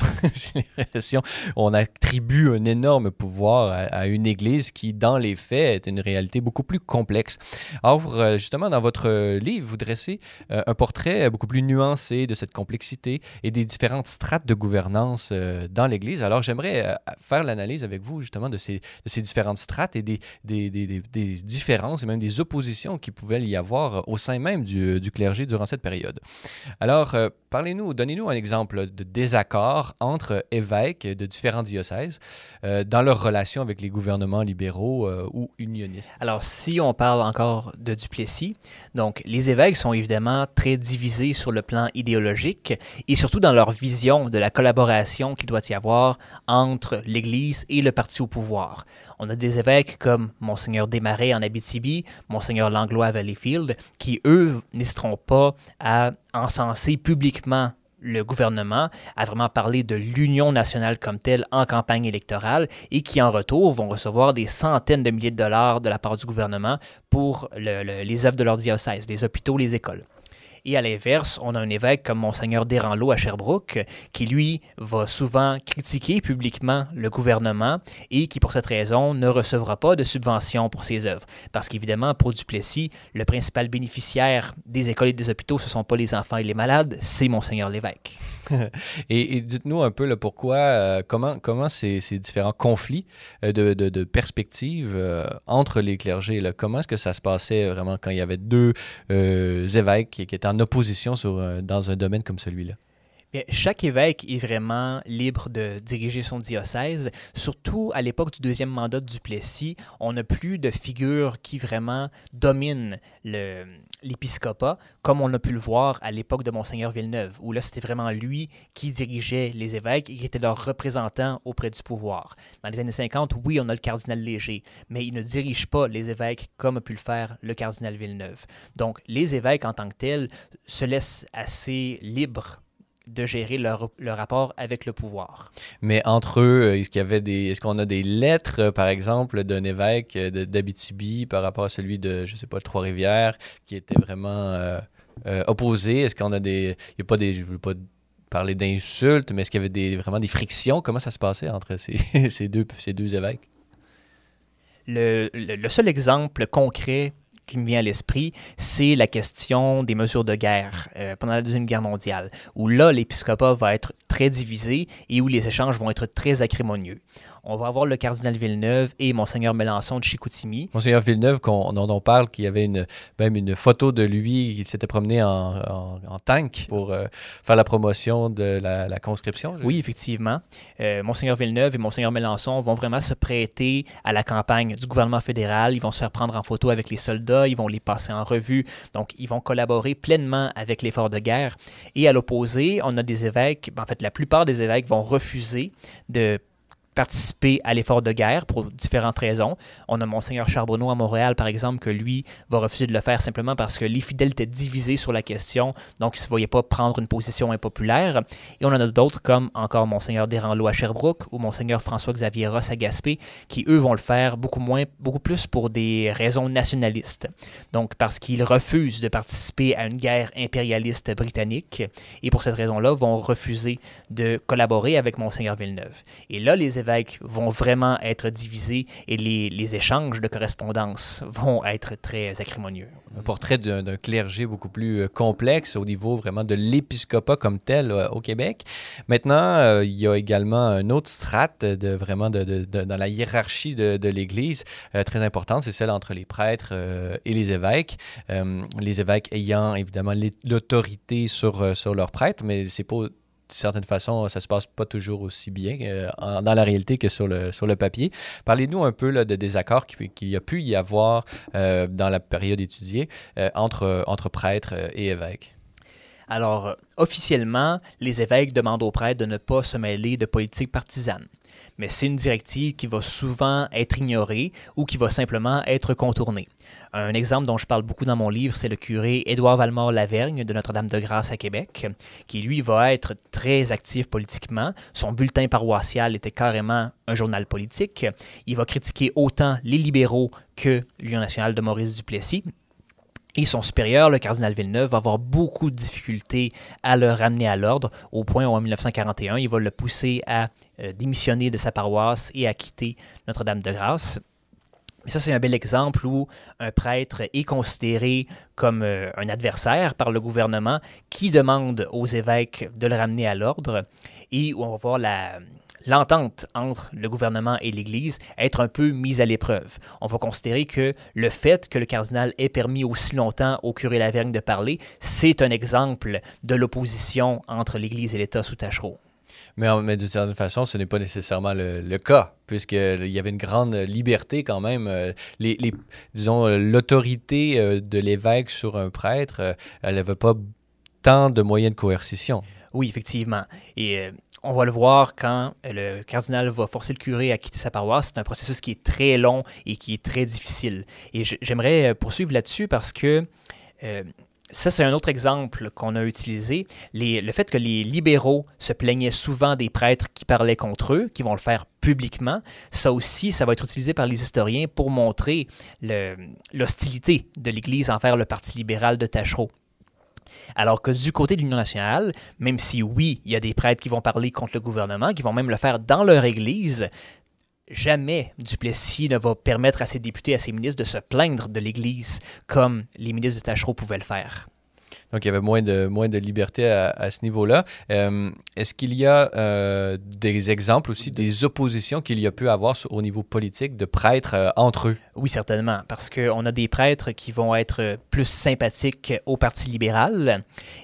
(laughs) On attribue un énorme pouvoir à, une Église qui, dans les faits, est une réalité beaucoup plus complexe. Or, justement, dans votre livre, vous dressez un portrait beaucoup plus nuancé de cette complexité et des différentes strates de gouvernance dans l'Église. Alors, j'aimerais faire l'analyse avec vous, justement, de ces, différentes strates et des, différences et même des oppositions qui pouvaient y avoir au sein même du, clergé durant cette période. Alors, euh, parlez-nous, donnez-nous un exemple de désaccord entre évêques de différents diocèses dans leur relation avec les gouvernements libéraux ou unionistes. Alors, si on parle encore de Duplessis, donc les évêques sont évidemment très divisés sur le plan idéologique et surtout dans leur vision de la collaboration qu'il doit y avoir entre l'Église et le parti au pouvoir. On a des évêques comme Monseigneur Desmarais en Abitibi, Monseigneur Langlois à Valleyfield, qui, eux, n'hésiteront pas à encenser publiquement le gouvernement, à vraiment parler de l'Union nationale comme telle en campagne électorale et qui, en retour, vont recevoir des centaines de milliers de dollars de la part du gouvernement pour les œuvres de leur diocèse, les hôpitaux, les écoles. Et à l'inverse, on a un évêque comme Monseigneur Desranleau à Sherbrooke, qui lui va souvent critiquer publiquement le gouvernement et qui, pour cette raison, ne recevra pas de subventions pour ses œuvres. Parce qu'évidemment, pour Duplessis, le principal bénéficiaire des écoles et des hôpitaux, ce ne sont pas les enfants et les malades, c'est Monseigneur l'évêque. (laughs) et, dites-nous un peu pourquoi, euh, comment, comment ces, différents conflits euh, de, perspectives euh, entre les clergés, comment est-ce que ça se passait vraiment quand il y avait deux évêques qui, étaient en opposition dans un domaine comme celui-là? chaque évêque est vraiment libre de diriger son diocèse. Surtout à l'époque du deuxième mandat de Duplessis, on n'a plus de figure qui vraiment domine l'épiscopat, comme on a pu le voir à l'époque de Monseigneur Villeneuve, où là, c'était vraiment lui qui dirigeait les évêques et qui était leur représentant auprès du pouvoir. Dans les années 50, oui, on a le cardinal Léger, mais il ne dirige pas les évêques comme a pu le faire le cardinal Villeneuve. Donc, les évêques en tant que tels se laissent assez libres de gérer leur, rapport avec le pouvoir. Mais entre eux, est-ce qu'il y avait des, est-ce qu'on a des lettres, euh, par exemple, d'un évêque euh, d'Abitibi par rapport à celui de, je sais pas, Trois-Rivières, qui était vraiment euh, opposé? Est-ce qu'on a des, il y a pas des, je veux pas parler d'insultes, mais est-ce qu'il y avait des, vraiment des frictions? Comment ça se passait entre ces, (laughs) ces deux, ces deux évêques? Le, le, seul exemple concret qui me vient à l'esprit, c'est la question des mesures de guerre euh, pendant la Deuxième Guerre mondiale, où là, l'épiscopat va être très divisé et où les échanges vont être très acrimonieux on va avoir le cardinal Villeneuve et Monseigneur Mélenchon de Chicoutimi. Monseigneur Villeneuve, qu'on, dont on parle, qu'il y avait une, même une photo de lui, il s'était promené en, tank pour euh, faire la promotion de la, conscription. Oui, effectivement. Euh, Monseigneur Villeneuve et Monseigneur Mélenchon vont vraiment se prêter à la campagne du gouvernement fédéral. Ils vont se faire prendre en photo avec les soldats, ils vont les passer en revue. Donc, ils vont collaborer pleinement avec l'effort de guerre. Et à l'opposé, on a des évêques, en fait, la plupart des évêques vont refuser de participer à l'effort de guerre pour différentes raisons. On a Monseigneur Charbonneau à Montréal, par exemple, que lui va refuser de le faire simplement parce que les fidèles étaient divisés sur la question, donc il ne se voyait pas prendre une position impopulaire. Et on en a d'autres comme encore Monseigneur Desranleau à Sherbrooke ou Monseigneur François-Xavier Ross à Gaspé, qui eux vont le faire beaucoup moins, beaucoup plus pour des raisons nationalistes. Donc parce qu'ils refusent de participer à une guerre impérialiste britannique et pour cette raison-là vont refuser de collaborer avec Monseigneur Villeneuve. Et là, les vont vraiment être divisés et les, échanges de correspondance vont être très acrimonieux. Un portrait d'un clergé beaucoup plus euh, complexe au niveau vraiment de l'épiscopat comme tel euh, au Québec. Maintenant, euh, il y a également un autre strate de, vraiment dans la hiérarchie de, l'Église très importante, c'est celle entre les prêtres et les évêques. les évêques ayant évidemment l'autorité sur, sur leurs prêtres, mais c'est pas certaine façon, ça se passe pas toujours aussi bien euh, dans la réalité que sur le, sur le papier. Parlez-nous un peu de désaccords qu'il qui a pu y avoir euh, dans la période étudiée euh, entre, entre prêtres et évêques. Alors, officiellement, les évêques demandent aux prêtres de ne pas se mêler de politique partisane. Mais c'est une directive qui va souvent être ignorée ou qui va simplement être contournée. Un exemple dont je parle beaucoup dans mon livre, c'est le curé Édouard Valmore-Lavergne de Notre-Dame-de-Grâce à Québec, qui lui va être très actif politiquement. Son bulletin paroissial était carrément un journal politique. Il va critiquer autant les libéraux que l'Union nationale de Maurice Duplessis. Et son supérieur, le cardinal Villeneuve, va avoir beaucoup de difficultés à le ramener à l'ordre, au point où en 1941, il va le pousser à euh, démissionner de sa paroisse et à quitter Notre-Dame-de-Grâce. Mais ça, c'est un bel exemple où un prêtre est considéré comme euh, un adversaire par le gouvernement qui demande aux évêques de le ramener à l'ordre. et où on va voir l'entente entre le gouvernement et l'Église être un peu mise à l'épreuve. On va considérer que le fait que le cardinal ait permis aussi longtemps au curé Lavergne de parler, c'est un exemple de l'opposition entre l'Église et l'État sous Tachereau. Mais, mais d'une certaine façon, ce n'est pas nécessairement le, cas, puisqu'il y avait une grande liberté quand même. Euh, les, disons, l'autorité euh, de l'évêque sur un prêtre, euh, elle n'avait pas tant de moyens de coercition. Oui, effectivement. Et on va le voir quand le cardinal va forcer le curé à quitter sa paroisse. C'est un processus qui est très long et qui est très difficile. Et j'aimerais poursuivre là-dessus parce que ça, c'est un autre exemple qu'on a utilisé. le fait que les libéraux se plaignaient souvent des prêtres qui parlaient contre eux, qui vont le faire publiquement, ça aussi, ça va être utilisé par les historiens pour montrer l'hostilité de l'Église envers le Parti libéral de Tachereau. Alors que du côté de l'Union nationale, même si oui, il y a des prêtres qui vont parler contre le gouvernement, qui vont même le faire dans leur Église, jamais Duplessis ne va permettre à ses députés, à ses ministres de se plaindre de l'Église comme les ministres de Tachereau pouvaient le faire. Donc, il y avait moins de, moins de liberté à, ce niveau-là. Euh, est-ce qu'il y a euh, des exemples aussi des oppositions qu'il y a pu avoir au niveau politique de prêtres euh, entre eux? Oui, certainement, parce qu'on a des prêtres qui vont être plus sympathiques au Parti libéral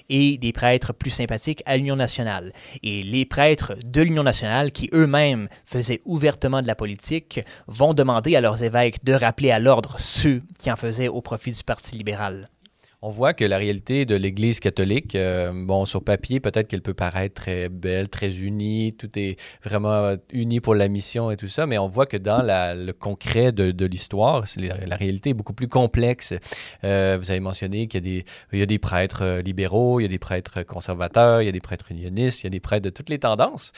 et des prêtres plus sympathiques à l'Union nationale. Et les prêtres de l'Union nationale, qui eux-mêmes faisaient ouvertement de la politique, vont demander à leurs évêques de rappeler à l'ordre ceux qui en faisaient au profit du Parti libéral on voit que la réalité de l'Église catholique, euh, bon, sur papier, peut-être qu'elle peut paraître très belle, très unie, tout est vraiment uni pour la mission et tout ça, mais on voit que dans le concret de, l'histoire, la, réalité est beaucoup plus complexe. Euh, vous avez mentionné qu'il y, a des prêtres euh, libéraux, il y a des prêtres conservateurs, il y a des prêtres unionistes, il y a des prêtres de toutes les tendances.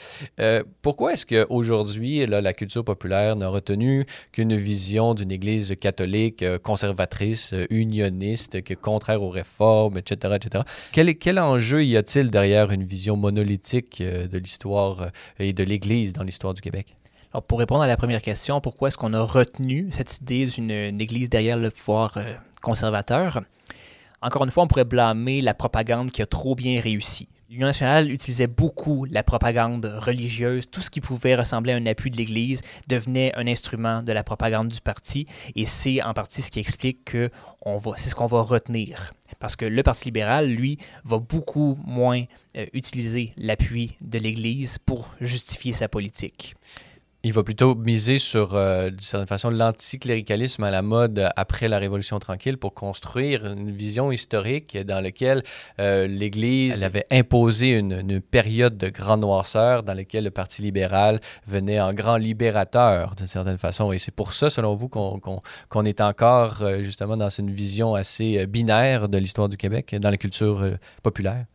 pourquoi est-ce qu'aujourd'hui, la culture populaire n'a retenu qu'une vision d'une Église catholique conservatrice, unioniste, que aux réformes, etc. etc. Quel, quel enjeu y a-t-il derrière une vision monolithique euh, de l'histoire euh, et de l'Église dans l'histoire du Québec? Pour répondre à la première question, pourquoi est-ce qu'on a retenu cette idée d'une Église derrière le pouvoir euh, conservateur? Encore une fois, on pourrait blâmer la propagande qui a trop bien réussi. L'Union nationale utilisait beaucoup la propagande religieuse. Tout ce qui pouvait ressembler à un appui de l'Église devenait un instrument de la propagande du parti. Et c'est en partie ce qui explique que c'est ce qu'on va retenir. Parce que le Parti libéral, lui, va beaucoup moins euh, utiliser l'appui de l'Église pour justifier sa politique. Il va plutôt miser sur, euh, d'une certaine façon, l'anticléricalisme à la mode après la Révolution tranquille pour construire une vision historique dans laquelle euh, l'Église avait imposé une, période de grande noirceur dans laquelle le Parti libéral venait en grand libérateur, d'une certaine façon. Et c'est pour ça, selon vous, qu'on est encore euh, justement dans une vision assez binaire de l'histoire du Québec, dans la culture populaire?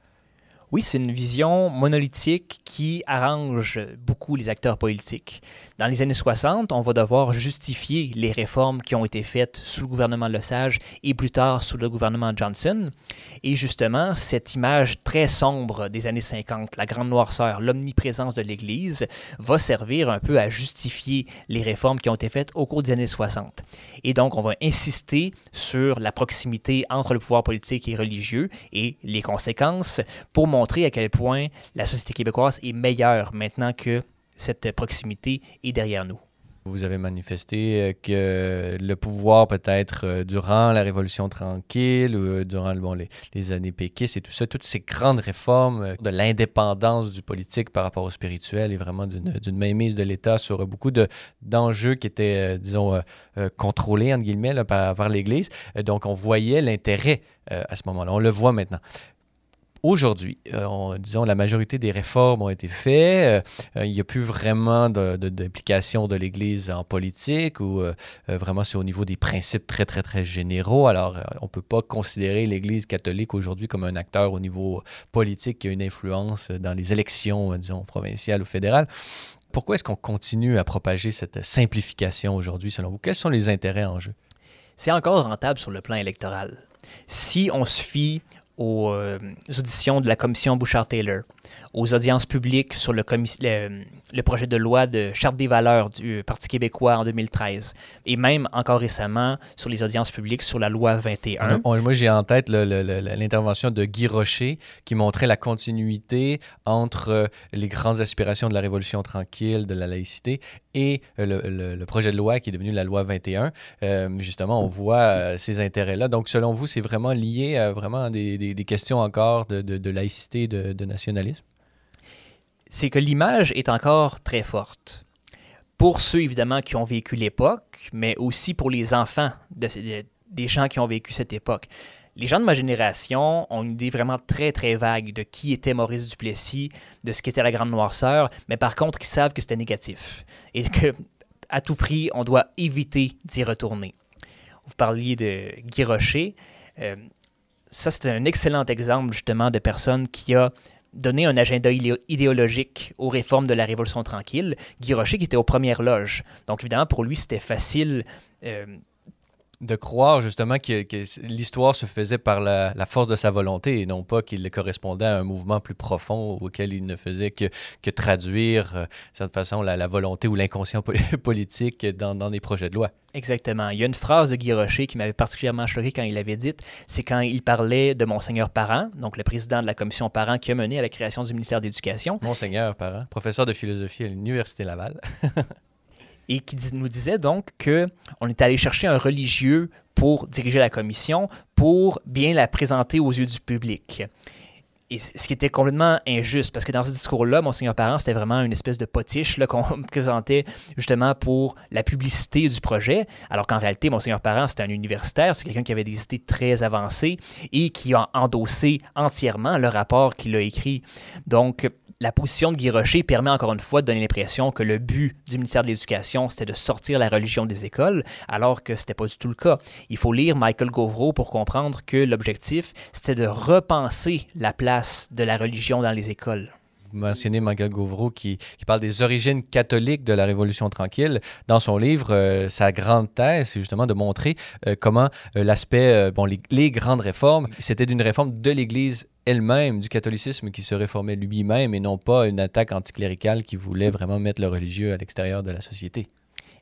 Oui, c'est une vision monolithique qui arrange beaucoup les acteurs politiques. Dans les années 60, on va devoir justifier les réformes qui ont été faites sous le gouvernement Lesage et plus tard sous le gouvernement Johnson. Et justement, cette image très sombre des années 50, la grande noirceur, l'omniprésence de l'Église, va servir un peu à justifier les réformes qui ont été faites au cours des années 60. Et donc, on va insister sur la proximité entre le pouvoir politique et religieux et les conséquences pour montrer à quel point la société québécoise est meilleure maintenant que cette proximité est derrière nous. Vous avez manifesté euh, que le pouvoir, peut-être euh, durant la Révolution tranquille ou euh, durant les, années péquistes et tout ça, toutes ces grandes réformes de l'indépendance du politique par rapport au spirituel et vraiment d'une mainmise de l'État sur beaucoup d'enjeux qui étaient, disons, contrôlés, entre guillemets, par, par l'Église. Donc, on voyait l'intérêt à ce moment-là. On le voit maintenant. Aujourd'hui, euh, disons, la majorité des réformes ont été faites. Euh, il n'y a plus vraiment d'implication de, l'Église en politique ou euh, vraiment c'est au niveau des principes très, très, très généraux. Alors, on ne peut pas considérer l'Église catholique aujourd'hui comme un acteur au niveau politique qui a une influence dans les élections, disons, provinciales ou fédérales. Pourquoi est-ce qu'on continue à propager cette simplification aujourd'hui, selon vous? Quels sont les intérêts en jeu? C'est encore rentable sur le plan électoral. Si on se fie aux, euh, auditions de la commission Bouchard-Taylor, aux audiences publiques sur le, le, projet de loi de charte des valeurs du Parti québécois en 2013, et même encore récemment sur les audiences publiques sur la loi 21. moi, j'ai en tête l'intervention de Guy Rocher qui montrait la continuité entre euh, les grandes aspirations de la Révolution tranquille, de la laïcité, et euh, le, projet de loi qui est devenu la loi 21. justement, on voit ces intérêts-là. Donc, selon vous, c'est vraiment lié à vraiment des questions encore de, de, laïcité, de, de nationalisme? C'est que l'image est encore très forte. Pour ceux, évidemment, qui ont vécu l'époque, mais aussi pour les enfants de, des gens qui ont vécu cette époque. Les gens de ma génération ont une idée vraiment très, très vague de qui était Maurice Duplessis, de ce qu'était la Grande Noirceur, mais par contre, ils savent que c'était négatif et que, à tout prix, on doit éviter d'y retourner. Vous parliez de Guy Rocher. Euh, ça, c'est un excellent exemple justement de personne qui a donné un agenda idéologique aux réformes de la Révolution tranquille. Guy Rocher qui était aux premières loges. Donc évidemment, pour lui, c'était facile. Euh, de croire justement que, l'histoire se faisait par la, force de sa volonté et non pas qu'il correspondait à un mouvement plus profond auquel il ne faisait que, que traduire, euh, de cette façon, la, volonté ou l'inconscient (laughs) politique dans, dans, des projets de loi. Exactement. Il y a une phrase de Guy Rocher qui m'avait particulièrement choqué quand il l'avait dite, c'est quand il parlait de Monseigneur Parent, donc le président de la commission Parent qui a mené à la création du ministère d'éducation. Monseigneur Parent, professeur de philosophie à l'Université Laval. (laughs) et qui nous disait donc qu'on est allé chercher un religieux pour diriger la commission, pour bien la présenter aux yeux du public. Et ce qui était complètement injuste, parce que dans ce discours-là, Monseigneur Parent, c'était vraiment une espèce de potiche qu'on (laughs) présentait justement pour la publicité du projet, alors qu'en réalité, Monseigneur Parent, c'était un universitaire, c'est quelqu'un qui avait des idées très avancées et qui a endossé entièrement le rapport qu'il a écrit. Donc, la position de Guy Rocher permet encore une fois de donner l'impression que le but du ministère de l'Éducation, c'était de sortir la religion des écoles, alors que ce n'était pas du tout le cas. Il faut lire Michael Govreau pour comprendre que l'objectif, c'était de repenser la place de la religion dans les écoles vous mentionnez Michael Govreau qui, parle des origines catholiques de la Révolution tranquille. Dans son livre, euh, sa grande thèse, c'est justement de montrer euh, comment euh, l'aspect, bon, les, grandes réformes, c'était d'une réforme de l'Église elle-même, du catholicisme qui se réformait lui-même et non pas une attaque anticléricale qui voulait vraiment mettre le religieux à l'extérieur de la société.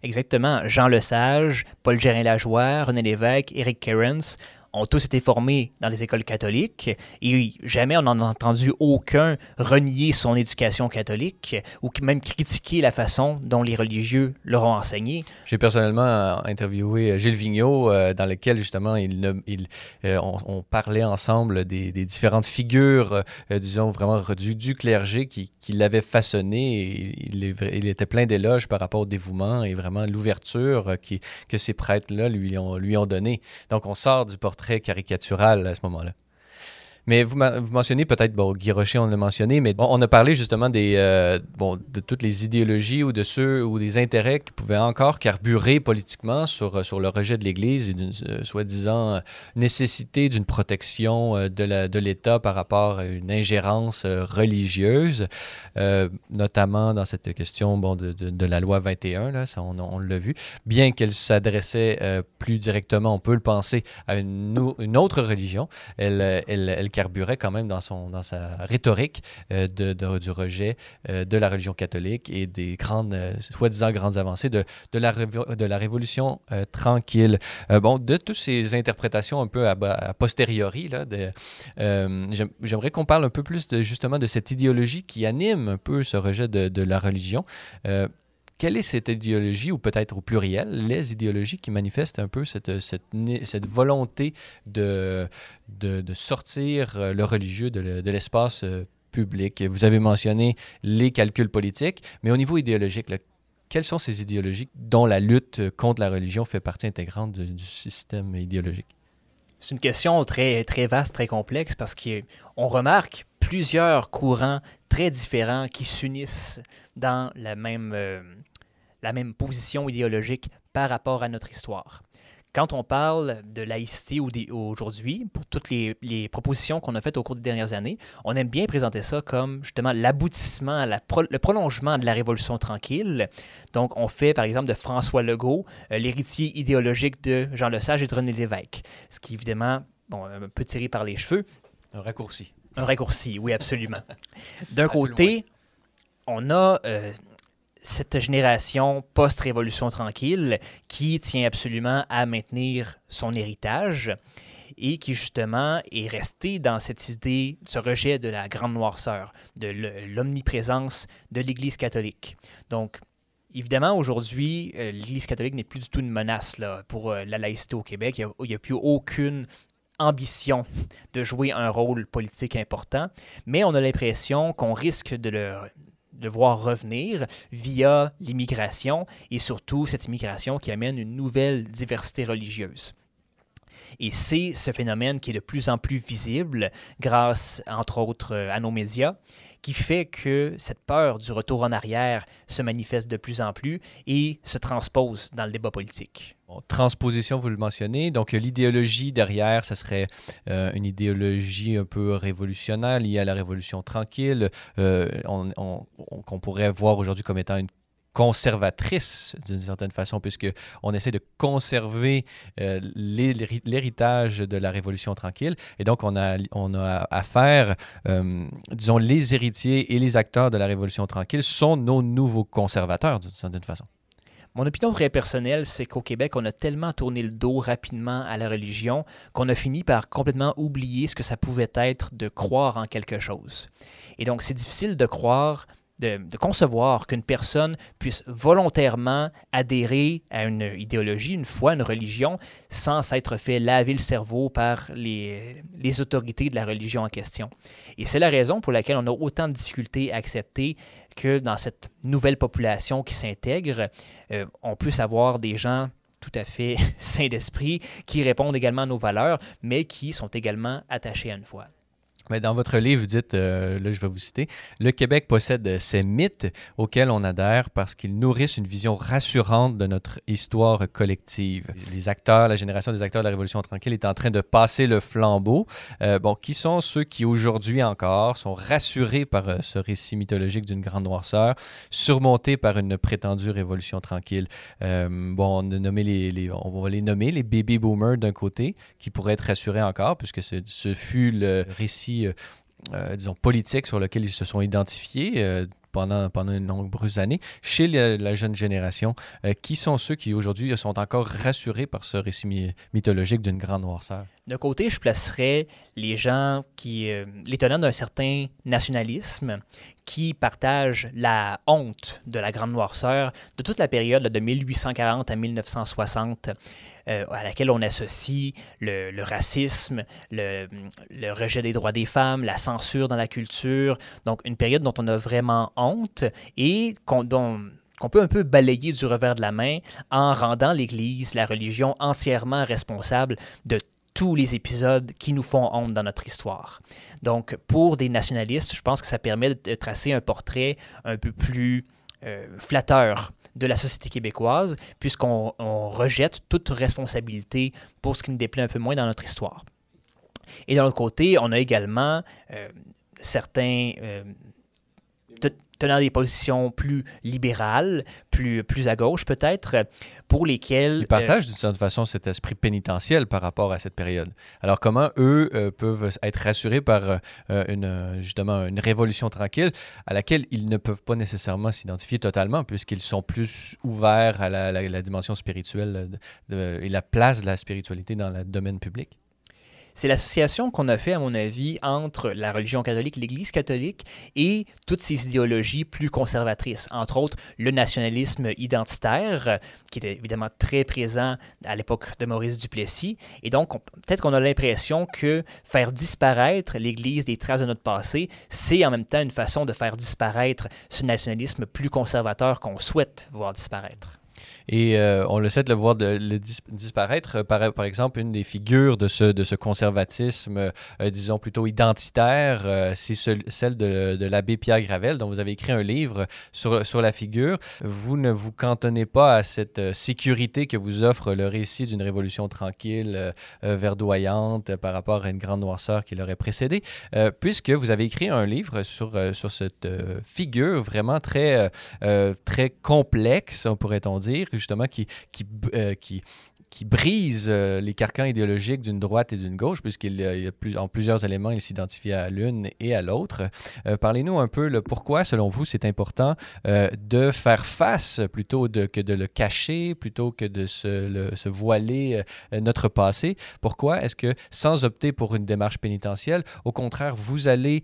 Exactement. Jean Lesage, Paul Gérin-Lajoie, René Lévesque, Eric Kerens ont tous été formés dans les écoles catholiques et jamais on n'en a entendu aucun renier son éducation catholique ou même critiquer la façon dont les religieux leur ont enseigné. J'ai personnellement euh, interviewé euh, Gilles Vigneault euh, dans lequel justement il, il on, parlait ensemble des, différentes figures, disons vraiment du, clergé qui, qui l'avaient façonné. Il, était plein d'éloges par rapport au dévouement et vraiment l'ouverture que ces prêtres-là lui ont, lui ont donné. Donc on sort du portrait très caricatural à ce moment-là. Mais vous, mentionnez peut-être, bon, Guy Rocher, on l'a mentionné, mais on a parlé justement des, euh, bon, de toutes les idéologies ou de ceux ou des intérêts qui pouvaient encore carburer politiquement sur, sur le rejet de l'Église et d'une euh, soi-disant nécessité d'une protection euh, de l'État par rapport à une ingérence religieuse, notamment dans cette question bon, de, de, la loi 21, là, ça, on, on l'a vu, bien qu'elle s'adressait plus directement, on peut le penser, à une, une autre religion, elle, elle, elle carburait quand même dans, son, dans sa rhétorique euh, de, du rejet euh, de la religion catholique et des grandes, euh, soi-disant grandes avancées de, de, la, de la Révolution tranquille. bon, de toutes ces interprétations un peu à posteriori, j'aimerais qu'on parle un peu plus de, justement de cette idéologie qui anime un peu ce rejet de la religion quelle est cette idéologie, ou peut-être au pluriel, les idéologies qui manifestent un peu cette, cette, volonté de, de, sortir le religieux de, l'espace euh, public? Vous avez mentionné les calculs politiques, mais au niveau idéologique, quelles sont ces idéologies dont la lutte contre la religion fait partie intégrante du, système idéologique? C'est une question très, très vaste, très complexe, parce qu'on remarque plusieurs courants très différents qui s'unissent dans la même, euh, la même position idéologique par rapport à notre histoire. Quand on parle de laïcité aujourd'hui, pour toutes les, les propositions qu'on a faites au cours des dernières années, on aime bien présenter ça comme justement l'aboutissement, le prolongement de la Révolution tranquille. Donc, on fait par exemple de François Legault euh, l'héritier idéologique de Jean Lesage et de René Lévesque, ce qui évidemment, bon, un peu tiré par les cheveux, Un raccourci. Un raccourci, oui, absolument. (laughs) D'un côté, on a euh, cette génération post-révolution tranquille qui tient absolument à maintenir son héritage et qui justement est resté dans cette idée, ce rejet de la grande noirceur, de l'omniprésence de l'Église catholique. Donc, évidemment, aujourd'hui, euh, l'Église catholique n'est plus du tout une menace là, pour euh, la laïcité au Québec. Il n'y a, plus aucune ambition de jouer un rôle politique important, mais on a l'impression qu'on risque de le, de voir revenir via l'immigration et surtout cette immigration qui amène une nouvelle diversité religieuse. Et c'est ce phénomène qui est de plus en plus visible grâce, entre autres, à nos médias, qui fait que cette peur du retour en arrière se manifeste de plus en plus et se transpose dans le débat politique. transposition, vous le mentionnez. Donc, l'idéologie derrière, ce serait euh, une idéologie un peu révolutionnaire liée à la Révolution tranquille, euh, qu'on pourrait voir aujourd'hui comme étant une conservatrice d'une certaine façon, puisqu'on essaie de conserver euh, l'héritage de la Révolution tranquille. Et donc, on a, on a affaire, euh, disons, les héritiers et les acteurs de la Révolution tranquille sont nos nouveaux conservateurs d'une certaine façon. Mon opinion très personnelle, c'est qu'au Québec, on a tellement tourné le dos rapidement à la religion qu'on a fini par complètement oublier ce que ça pouvait être de croire en quelque chose. Et donc, c'est difficile de croire de, concevoir qu'une personne puisse volontairement adhérer à une idéologie, une foi, une religion, sans s'être fait laver le cerveau par les, autorités de la religion en question. Et c'est la raison pour laquelle on a autant de difficultés à accepter que dans cette nouvelle population qui s'intègre, euh, on puisse avoir des gens tout à fait (laughs) sains d'esprit qui répondent également à nos valeurs, mais qui sont également attachés à une foi. Mais dans votre livre, vous dites, euh, là je vais vous citer, le Québec possède ces mythes auxquels on adhère parce qu'ils nourrissent une vision rassurante de notre histoire collective. Les acteurs, la génération des acteurs de la Révolution tranquille est en train de passer le flambeau. Euh, bon, qui sont ceux qui aujourd'hui encore sont rassurés par euh, ce récit mythologique d'une grande noirceur, surmonté par une prétendue Révolution tranquille? bon, on, les, on va les nommer les baby boomers d'un côté, qui pourraient être rassurés encore, puisque ce fut le récit euh, euh, disons, politiques sur lequel ils se sont identifiés euh, pendant, pendant de nombreuses années chez la jeune génération, qui sont ceux qui aujourd'hui sont encore rassurés par ce récit mythologique d'une grande noirceur? De côté, je placerais les gens qui, les tenants d'un certain nationalisme, qui partagent la honte de la grande noirceur de toute la période de 1840 à 1960. Euh, à laquelle on associe le, racisme, le, rejet des droits des femmes, la censure dans la culture. Donc, une période dont on a vraiment honte et qu'on peut un peu balayer du revers de la main en rendant l'Église, la religion, entièrement responsable de tous les épisodes qui nous font honte dans notre histoire. Donc, pour des nationalistes, je pense que ça permet de tracer un portrait un peu plus euh, flatteur de la société québécoise, puisqu'on rejette toute responsabilité pour ce qui nous déplaît un peu moins dans notre histoire. Et d'un autre côté, on a également euh, certains euh, tenant des positions plus libérales, plus, plus à gauche peut-être, pour lesquels... Ils partagent d'une certaine façon cet esprit pénitentiel par rapport à cette période. Alors comment eux euh, peuvent être rassurés par euh, une, justement une révolution tranquille à laquelle ils ne peuvent pas nécessairement s'identifier totalement puisqu'ils sont plus ouverts à la, dimension spirituelle et la place de la spiritualité dans le domaine public? C'est l'association qu'on a fait, à mon avis, entre la religion catholique, l'Église catholique et toutes ces idéologies plus conservatrices. Entre autres, le nationalisme identitaire, qui était évidemment très présent à l'époque de Maurice Duplessis. Et donc, peut-être qu'on a l'impression que faire disparaître l'Église des traces de notre passé, c'est en même temps une façon de faire disparaître ce nationalisme plus conservateur qu'on souhaite voir disparaître. Et euh, on le sait de le voir disparaître. Par, par, exemple, une des figures de ce, de ce conservatisme, euh, disons plutôt identitaire, euh, c'est celle de, de l'abbé Pierre Gravel, dont vous avez écrit un livre sur, sur la figure. Vous ne vous cantonnez pas à cette sécurité que vous offre le récit d'une révolution tranquille, verdoyante, par rapport à une grande noirceur qui l'aurait précédée, puisque vous avez écrit un livre sur, sur cette figure vraiment très, très complexe, pourrait-on dire justement, qui, qui, euh, qui brise les carcans idéologiques d'une droite et d'une gauche, puisqu'il y a plusieurs éléments, il s'identifie à l'une et à l'autre. Parlez-nous un peu le pourquoi, selon vous, c'est important de faire face plutôt que de le cacher, plutôt que de se voiler notre passé. Pourquoi est-ce que, sans opter pour une démarche pénitentielle, au contraire, vous allez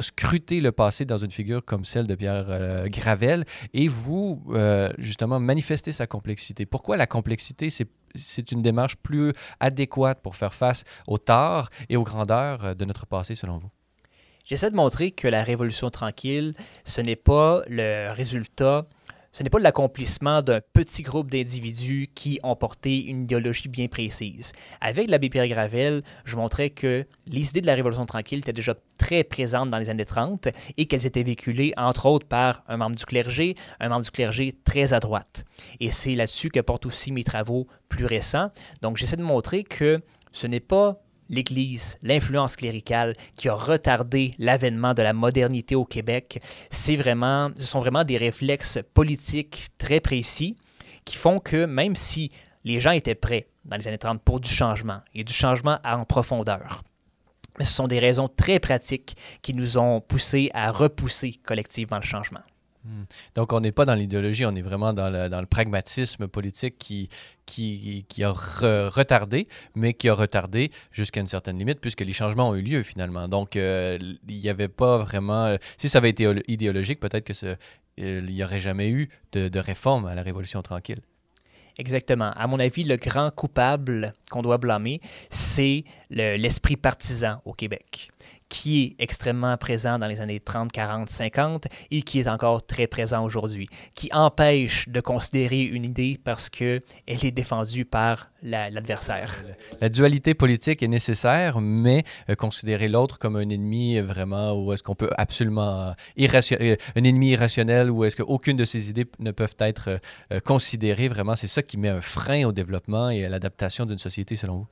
scruter le passé dans une figure comme celle de Pierre Gravel et vous, justement, manifester sa complexité? Pourquoi la complexité, c'est une démarche plus adéquate pour faire face aux torts et aux grandeurs de notre passé, selon vous? J'essaie de montrer que la Révolution tranquille, ce n'est pas le résultat ce n'est pas l'accomplissement d'un petit groupe d'individus qui ont porté une idéologie bien précise. Avec l'abbé Pierre Gravel, je montrais que les idées de la Révolution tranquille étaient déjà très présentes dans les années 30 et qu'elles étaient véhiculées, entre autres, par un membre du clergé, un membre du clergé très à droite. Et c'est là-dessus que portent aussi mes travaux plus récents. Donc, j'essaie de montrer que ce n'est pas l'Église, l'influence cléricale qui a retardé l'avènement de la modernité au Québec, c'est vraiment, ce sont vraiment des réflexes politiques très précis qui font que même si les gens étaient prêts dans les années 30 pour du changement et du changement en profondeur, ce sont des raisons très pratiques qui nous ont poussés à repousser collectivement le changement. Hmm. Donc, on n'est pas dans l'idéologie, on est vraiment dans le, pragmatisme politique qui, qui, a retardé, mais qui a retardé jusqu'à une certaine limite, puisque les changements ont eu lieu finalement. Donc, euh, il n'y avait pas vraiment. Euh, si ça avait été idéologique, peut-être que euh, n'y aurait jamais eu de, réforme à la Révolution tranquille. Exactement. À mon avis, le grand coupable qu'on doit blâmer, c'est l'esprit partisan au Québec qui est extrêmement présent dans les années 30, 40, 50 et qui est encore très présent aujourd'hui, qui empêche de considérer une idée parce qu'elle est défendue par l'adversaire. La, dualité politique est nécessaire, mais euh, considérer l'autre comme un ennemi vraiment, ou est-ce qu'on peut absolument... Euh, un ennemi irrationnel, ou est-ce qu'aucune de ces idées ne peuvent être euh, considérées, vraiment, c'est ça qui met un frein au développement et à l'adaptation d'une société, selon vous?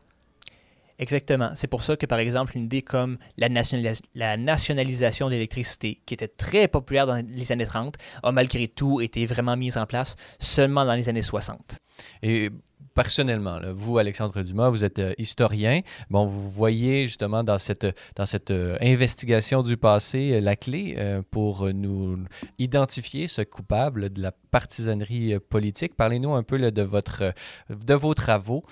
Exactement. C'est pour ça que, par exemple, une idée comme la, nationalisation de l'électricité, qui était très populaire dans les années 30, a malgré tout été vraiment mise en place seulement dans les années 60. Et personnellement, vous, Alexandre Dumas, vous êtes euh, historien. Bon, vous voyez justement dans cette, dans cette euh, investigation du passé euh, la clé pour nous identifier ce coupable de la partisanerie politique. Parlez-nous un peu de, votre, de vos travaux.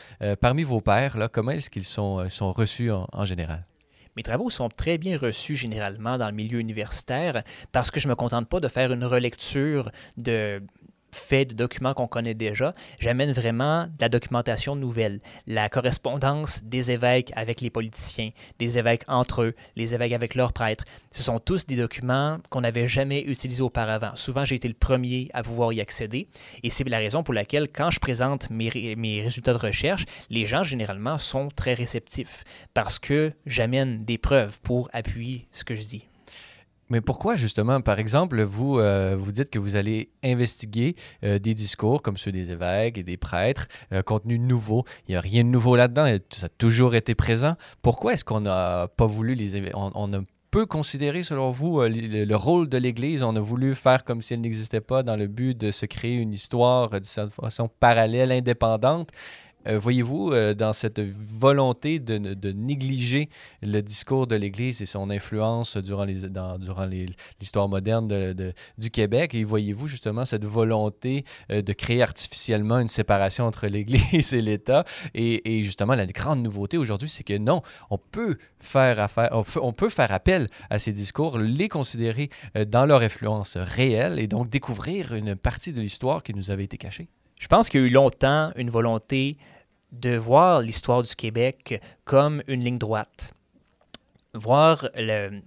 parmi vos pairs, comment est-ce qu'ils sont, sont reçus en général? Mes travaux sont très bien reçus généralement dans le milieu universitaire parce que je ne me contente pas de faire une relecture de fait de documents qu'on connaît déjà, j'amène vraiment de la documentation nouvelle, la correspondance des évêques avec les politiciens, des évêques entre eux, les évêques avec leurs prêtres. Ce sont tous des documents qu'on n'avait jamais utilisés auparavant. Souvent, j'ai été le premier à pouvoir y accéder et c'est la raison pour laquelle, quand je présente mes, mes résultats de recherche, les gens généralement sont très réceptifs parce que j'amène des preuves pour appuyer ce que je dis. Mais pourquoi justement, par exemple, vous, euh, vous dites que vous allez investiguer euh, des discours comme ceux des évêques et des prêtres, euh, contenu nouveau. Il n'y a rien de nouveau là-dedans, ça a toujours été présent. Pourquoi est-ce qu'on n'a pas voulu les... On, on a peu considéré, selon vous, le, le rôle de l'Église? On a voulu faire comme si elle n'existait pas dans le but de se créer une histoire de façon parallèle, indépendante. Euh, voyez-vous, euh, dans cette volonté de, négliger le discours de l'Église et son influence durant, les, durant l'histoire moderne de, du Québec, et voyez-vous justement cette volonté euh, de créer artificiellement une séparation entre (laughs) l'Église et l'État, et, justement la grande nouveauté aujourd'hui, c'est que non, on peut faire affaire, on peut, faire appel à ces discours, les considérer dans leur influence réelle, et donc découvrir une partie de l'histoire qui nous avait été cachée. Je pense qu'il y a eu longtemps une volonté de voir l'histoire du Québec comme une ligne droite. Voir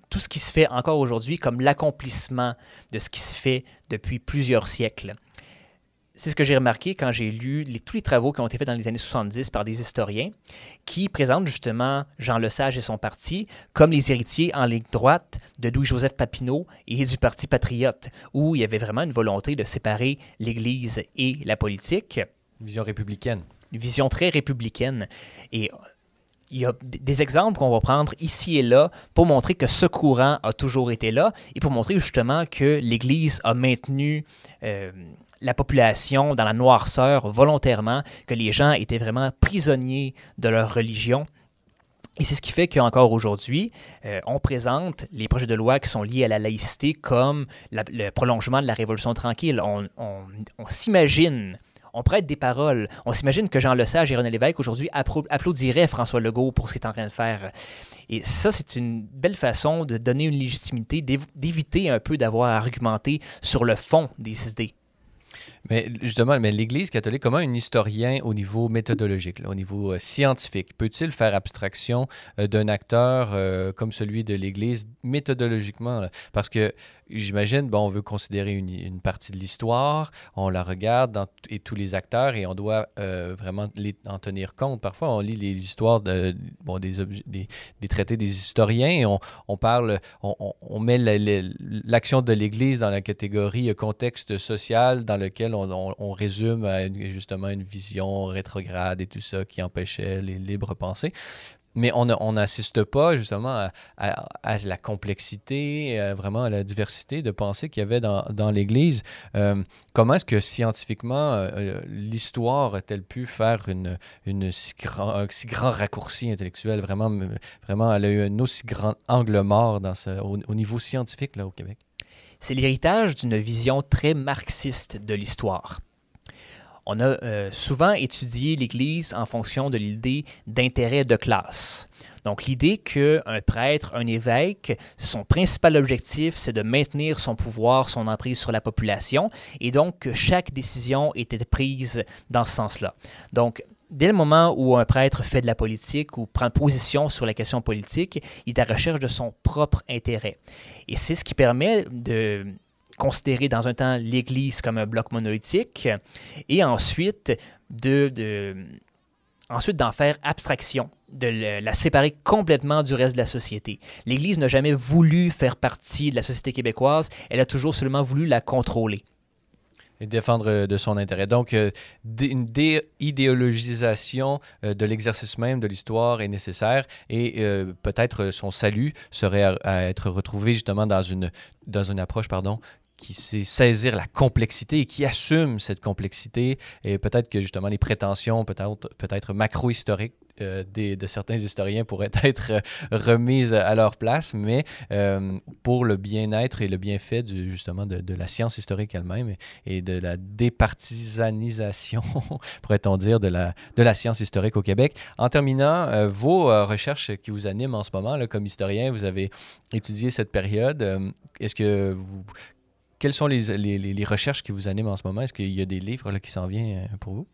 tout ce qui se fait encore aujourd'hui comme l'accomplissement de ce qui se fait depuis plusieurs siècles. C'est ce que j'ai remarqué quand j'ai lu tous les travaux qui ont été faits dans les années 70 par des historiens qui présentent justement Jean Lesage et son parti comme les héritiers en ligne droite de Louis-Joseph Papineau et du Parti patriote, où il y avait vraiment une volonté de séparer l'Église et la politique. Vision républicaine une vision très républicaine. Et il y a des exemples qu'on va prendre ici et là pour montrer que ce courant a toujours été là et pour montrer justement que l'Église a maintenu euh, la population dans la noirceur volontairement, que les gens étaient vraiment prisonniers de leur religion. Et c'est ce qui fait qu'encore aujourd'hui, euh, on présente les projets de loi qui sont liés à la laïcité comme le prolongement de la Révolution tranquille. On, s'imagine, on prête des paroles, on s'imagine que Jean Lesage et René Lévesque aujourd'hui applaudiraient François Legault pour ce qu'il est en train de faire. Et ça, c'est une belle façon de donner une légitimité, d'éviter un peu d'avoir à argumenter sur le fond des idées. Mais justement, mais l'Église catholique, comment un historien au niveau méthodologique, au niveau euh, scientifique, peut-il faire abstraction euh, d'un acteur euh, comme celui de l'Église méthodologiquement? Parce que j'imagine, bon, on veut considérer une, partie de l'histoire, on la regarde et tous les acteurs et on doit vraiment les, en tenir compte. Parfois, on lit les histoires de, bon, des, des, traités des historiens et on, on parle, on, on met l'action de l'Église dans la catégorie contexte social dans lequel on, résume à justement une vision rétrograde et tout ça qui empêchait les libres pensées. Mais on n'assiste pas justement à, la complexité, euh, vraiment à la diversité de pensées qu'il y avait dans, l'Église. Euh, comment est-ce que scientifiquement euh, l'histoire a-t-elle pu faire un si grand raccourci intellectuel? Vraiment, vraiment, elle a eu un aussi grand angle mort au, niveau scientifique au Québec. C'est l'héritage d'une vision très marxiste de l'histoire. On a euh, souvent étudié l'Église en fonction de l'idée d'intérêt de classe. Donc l'idée qu'un prêtre, un évêque, son principal objectif, c'est de maintenir son pouvoir, son emprise sur la population, et donc que chaque décision était prise dans ce sens-là. Donc dès le moment où un prêtre fait de la politique ou prend position sur la question politique, il est à la recherche de son propre intérêt. Et c'est ce qui permet de considérer dans un temps l'Église comme un bloc monolithique et ensuite de, ensuite d'en faire abstraction, de la séparer complètement du reste de la société. L'Église n'a jamais voulu faire partie de la société québécoise, elle a toujours seulement voulu la contrôler. Et défendre euh, de son intérêt. Donc, euh, une déidéologisation euh, de l'exercice même de l'histoire est nécessaire et peut-être son salut serait à, être retrouvé justement dans une, dans une approche pardon, qui sait saisir la complexité et qui assume cette complexité. Et peut-être que justement les prétentions, peut-être peut macro-historiques euh, de certains historiens pourraient (laughs) être euh, remises à leur place, mais euh, pour le bien-être et le bienfait justement de, la science historique elle-même et, de la départisanisation, (laughs) pourrait-on dire, de la, de la science historique au Québec. En terminant, vos recherches qui vous animent en ce moment, là, comme historien, vous avez étudié cette période. Est-ce que vous, quelles sont les, recherches qui vous animent en ce moment? Est-ce qu'il y a des livres là, qui s'en viennent pour vous?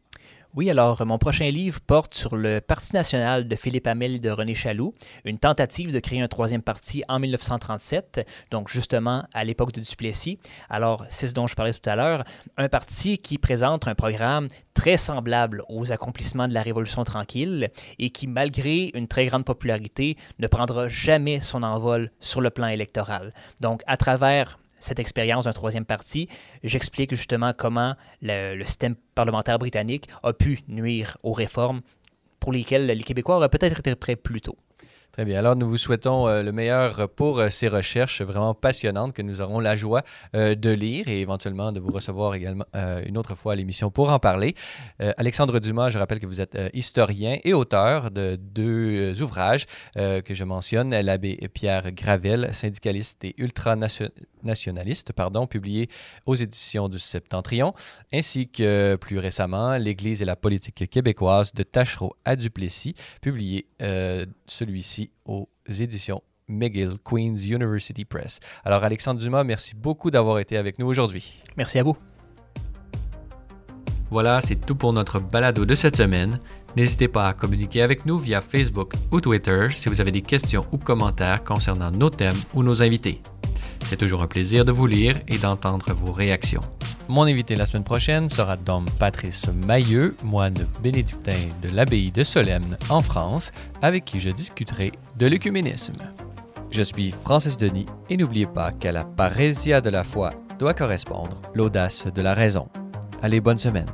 Oui, alors mon prochain livre porte sur le Parti national de Philippe Hamel et de René Chaloux, une tentative de créer un troisième parti en 1937, donc justement à l'époque de Duplessis. Alors, c'est ce dont je parlais tout à l'heure, un parti qui présente un programme très semblable aux accomplissements de la Révolution tranquille et qui, malgré une très grande popularité, ne prendra jamais son envol sur le plan électoral. Donc, à travers cette expérience d'un troisième parti, j'explique justement comment le, système parlementaire britannique a pu nuire aux réformes pour lesquelles les Québécois auraient peut-être été prêts plus tôt. Très bien. Alors, nous vous souhaitons euh, le meilleur pour euh, ces recherches vraiment passionnantes que nous aurons la joie euh, de lire et éventuellement de vous recevoir également une autre fois à l'émission pour en parler. Alexandre Dumas, je rappelle que vous êtes historien et auteur de deux ouvrages que je mentionne, L'abbé Pierre Gravel, syndicaliste et ultranationaliste, pardon, publié aux éditions du Septentrion, ainsi que plus récemment, L'Église et la politique québécoise de Tachereau à Duplessis, publié celui-ci aux éditions McGill, Queen's University Press. Alors Alexandre Dumas, merci beaucoup d'avoir été avec nous aujourd'hui. Merci à vous. Voilà, c'est tout pour notre balado de cette semaine. N'hésitez pas à communiquer avec nous via Facebook ou Twitter si vous avez des questions ou commentaires concernant nos thèmes ou nos invités. C'est toujours un plaisir de vous lire et d'entendre vos réactions. Mon invité la semaine prochaine sera Dom Patrice Mailleux, moine bénédictin de l'abbaye de Solesmes en France, avec qui je discuterai de l'œcuménisme. Je suis Francis Denis et n'oubliez pas qu'à la parésia de la foi doit correspondre l'audace de la raison. Allez, bonne semaine.